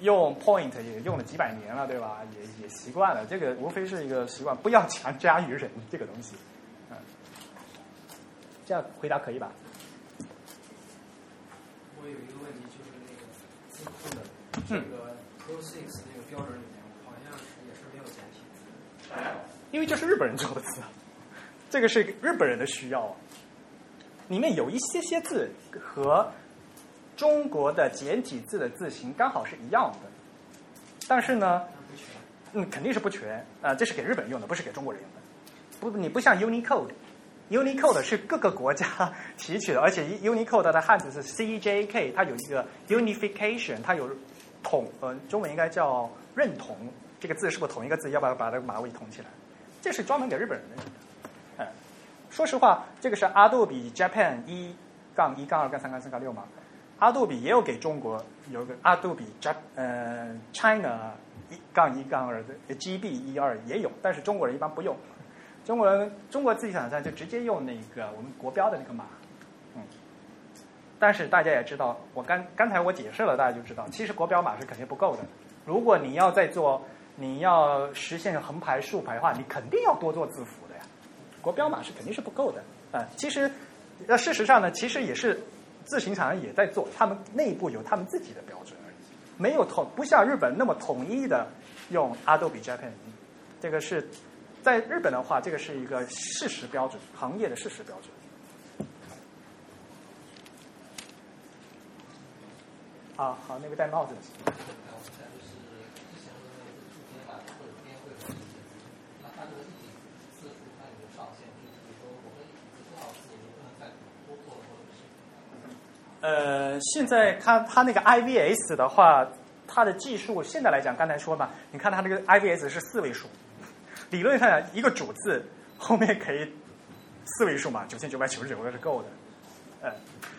B: 用 Point 也用了几百年了，对吧？也也习惯了，这个无非是一个习惯，不要强加于人 这个东西。嗯，这样回答可以吧？
E: 我有一个问题，就是那个这个 Pro Six 那个标准里面。
B: 因为这是日本人做的字，这个是日本人的需要。里面有一些些字和中国的简体字的字形刚好是一样的，但是呢，嗯，肯定是不全啊。这是给日本用的，不是给中国人用的。不，你不像 Unicode，Unicode 是各个国家提取的，而且 Unicode 的汉字是 CJK，它有一个 unification，它有统，呃，中文应该叫认同。这个字是不是同一个字？要不要把这个马尾统起来？这是专门给日本人的。哎，说实话，这个是 Adobe Japan 一杠一杠二杠三杠四杠六嘛阿杜比也有给中国有个阿杜比 Jap 呃 China 一杠一杠二的 GB 一二也有，但是中国人一般不用。中国人中国自己厂商就直接用那个我们国标的那个码，嗯。但是大家也知道，我刚刚才我解释了，大家就知道，其实国标码是肯定不够的。如果你要再做，你要实现横排竖排的话，你肯定要多做字符的呀。国标码是肯定是不够的啊、其实，那事实上呢，其实也是自行厂商也在做，他们内部有他们自己的标准而已，没有统不像日本那么统一的用 Adobe Japan。这个是在日本的话，这个是一个事实标准，行业的事实标准。啊，好，那个戴帽子的。
E: 然后再就是之前的那个图片版或者编会有一些字，那它这个一体字符它有没有上限？就是比如说我们一体字多少字，你不能再多做或者是
B: 呃，现在它它那个 IVS 的话，它的技术现在来讲，刚才说嘛，你看它这个 IVS 是四位数，理论上一个主字后面可以四位数嘛，九千九百九十九个是够的，呃，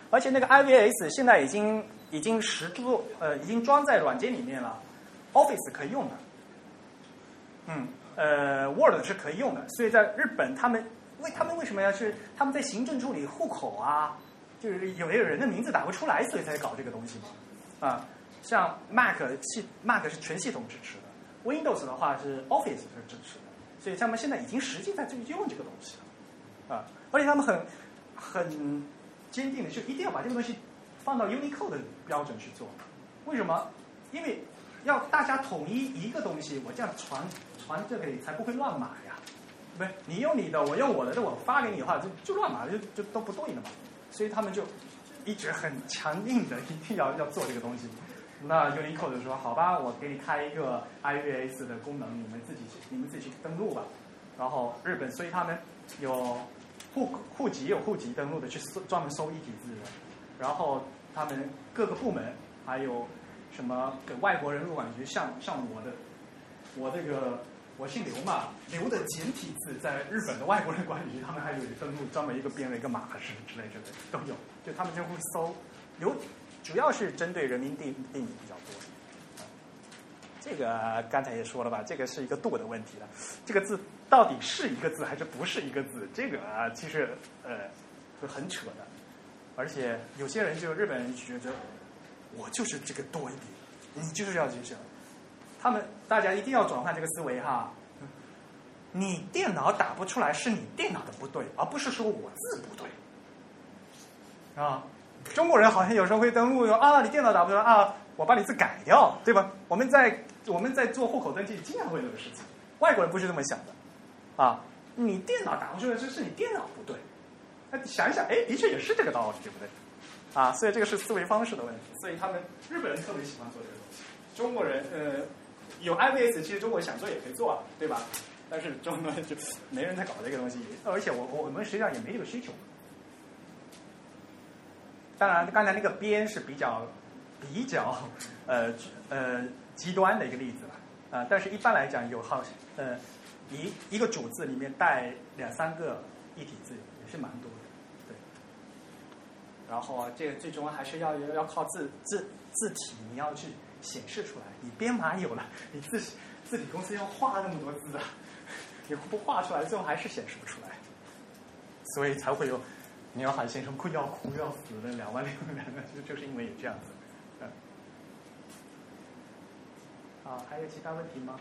B: 而且那个 IVS 现在已经已经实做呃已经装在软件里面了，Office 可以用的，嗯，呃，Word 是可以用的，所以在日本他们为他们为什么要是他们在行政处理户口啊？就是有没有人的名字打不出来，所以才搞这个东西嘛。啊，像 Mac 系 Mac 是全系统支持的，Windows 的话是 Office 是支持的，所以他们现在已经实际在这用这个东西了。啊，而且他们很很坚定的，就一定要把这个东西放到 Unicode 的标准去做。为什么？因为要大家统一一个东西，我这样传传这里才不会乱码呀。不是你用你的，我用我的，这我发给你的话，就就乱码，就就都不对了嘛。所以他们就一直很强硬的一定要要做这个东西。那 Unicode 说好吧，我给你开一个 IVS 的功能，你们自己去你们自己去登录吧。然后日本，所以他们有户户籍有户籍登录的，去搜专门搜一体字的。然后他们各个部门还有什么给外国人入管局，像像我的我这个我姓刘嘛，刘的简体字在日本的外国人管理局，他们还有一登录专门一个编了一个码是之类之类的都有，就他们就会搜刘，主要是针对人民定定义比较多。这个刚才也说了吧，这个是一个度的问题了。这个字到底是一个字还是不是一个字？这个啊，其实呃是很扯的。而且有些人就日本人觉得，我就是这个多一点，你就是要这样。他们大家一定要转换这个思维哈。你电脑打不出来是你电脑的不对，而不是说我字不对。啊，中国人好像有时候会登录说啊，你电脑打不出来啊，我把你字改掉，对吧？我们在我们在做户口登记经常会有这个事情，外国人不是这么想的，啊，你电脑打不出来，这是你电脑不对。那想一想，哎，的确也是这个道理，对不对？啊，所以这个是思维方式的问题。所以他们日本人特别喜欢做这个东西，中国人呃有 IVS，其实中国想做也可以做啊，对吧？但是中国就没人在搞这个东西，而且我我们实际上也没这个需求。当然，刚才那个边是比较比较呃呃极端的一个例子了啊、但是一般来讲有好呃一一个主字里面带两三个一体字也是蛮多的，对。然后这个最终还是要要靠字字字体，你要去显示出来。你编码有了，你字字体公司要画那么多字啊，你不画出来，最后还是显示不出来。所以才会有鸟海先生哭要哭要死的两万六人，就就是因为有这样子。嗯。好，还有其他问题吗？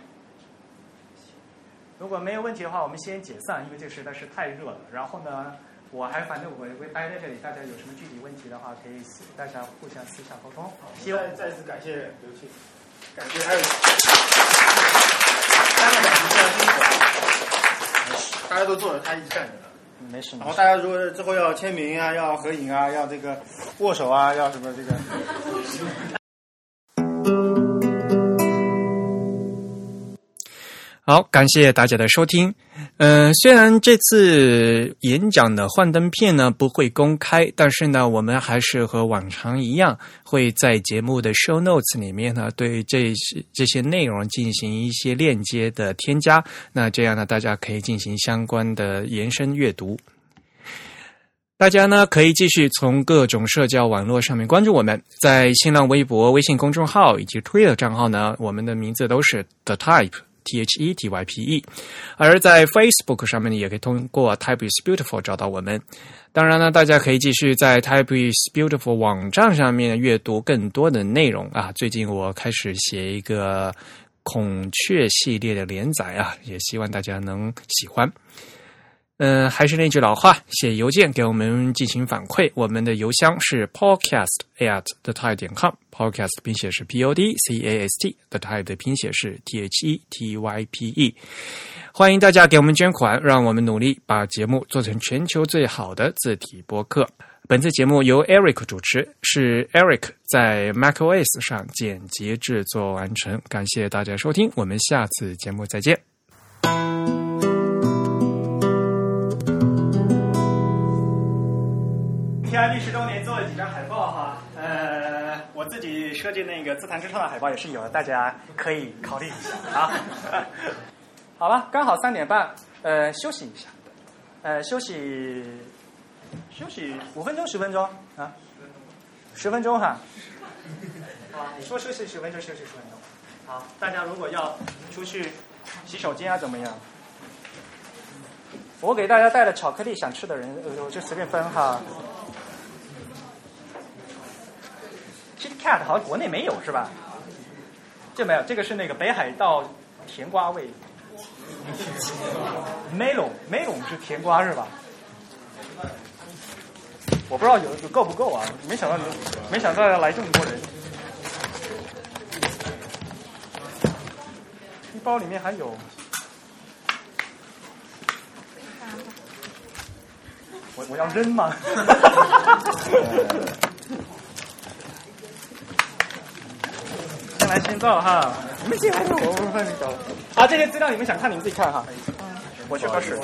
B: 如果没有问题的话，我们先解散，因为这实在是太热了。然后呢，我还反正我会待在这里，大家有什么具体问题的话，可以私大家互相私下沟通。希望
F: 再再次感谢刘庆，感谢还有三个小时大家都坐着，他一直站着的。
B: 没事。
F: 然后大家如果之后要签名啊，要合影啊，要这个握手啊，要什么这个。
A: 好，感谢大家的收听。嗯、虽然这次演讲的幻灯片呢不会公开，但是呢，我们还是和往常一样，会在节目的 show notes 里面呢，对这些这些内容进行一些链接的添加。那这样呢，大家可以进行相关的延伸阅读。大家呢可以继续从各种社交网络上面关注我们，在新浪微博、微信公众号以及 Twitter 账号呢，我们的名字都是 The Type T H E T Y P E，而在 Facebook 上面呢，也可以通过 Type is Beautiful 找到我们。当然呢，大家可以继续在 Type is Beautiful 网站上面阅读更多的内容啊。最近我开始写一个孔雀系列的连载啊，也希望大家能喜欢。嗯，还是那句老话，写邮件给我们进行反馈。我们的邮箱是 podcast at the type 点 com，podcast 拼写是 p o d c a s t，the type 的拼写是 t h e t y p e。欢迎大家给我们捐款，让我们努力把节目做成全球最好的字体播客。本次节目由 Eric 主持，是 Eric 在 macOS 上剪辑制作完成。感谢大家收听，我们下次节目再见。
B: TIB 十周年做了几张海报哈，呃，我自己设计那个自弹自唱的海报也是有的，大家可以考虑一下啊。好 吧，刚好三点半，呃，休息一下，呃，休息休息五分钟十分钟啊，十分钟哈。啊，你说休息十分钟，休息十分钟。好，大家如果要出去洗手间啊，怎么样？我给大家带了巧克力，想吃的人呃我就随便分哈。Kit Kat 好像国内没有是吧？这没有，这个是那个北海道甜瓜味。Melon Melon 是甜瓜是吧？我不知道有有够不够啊！没想到你没想到要来这么多人。一包里面还有。我我要扔吗？先来先照哈，你们先来，我我帮你走。啊，这些资料你们想看你们自己看哈。我去喝水。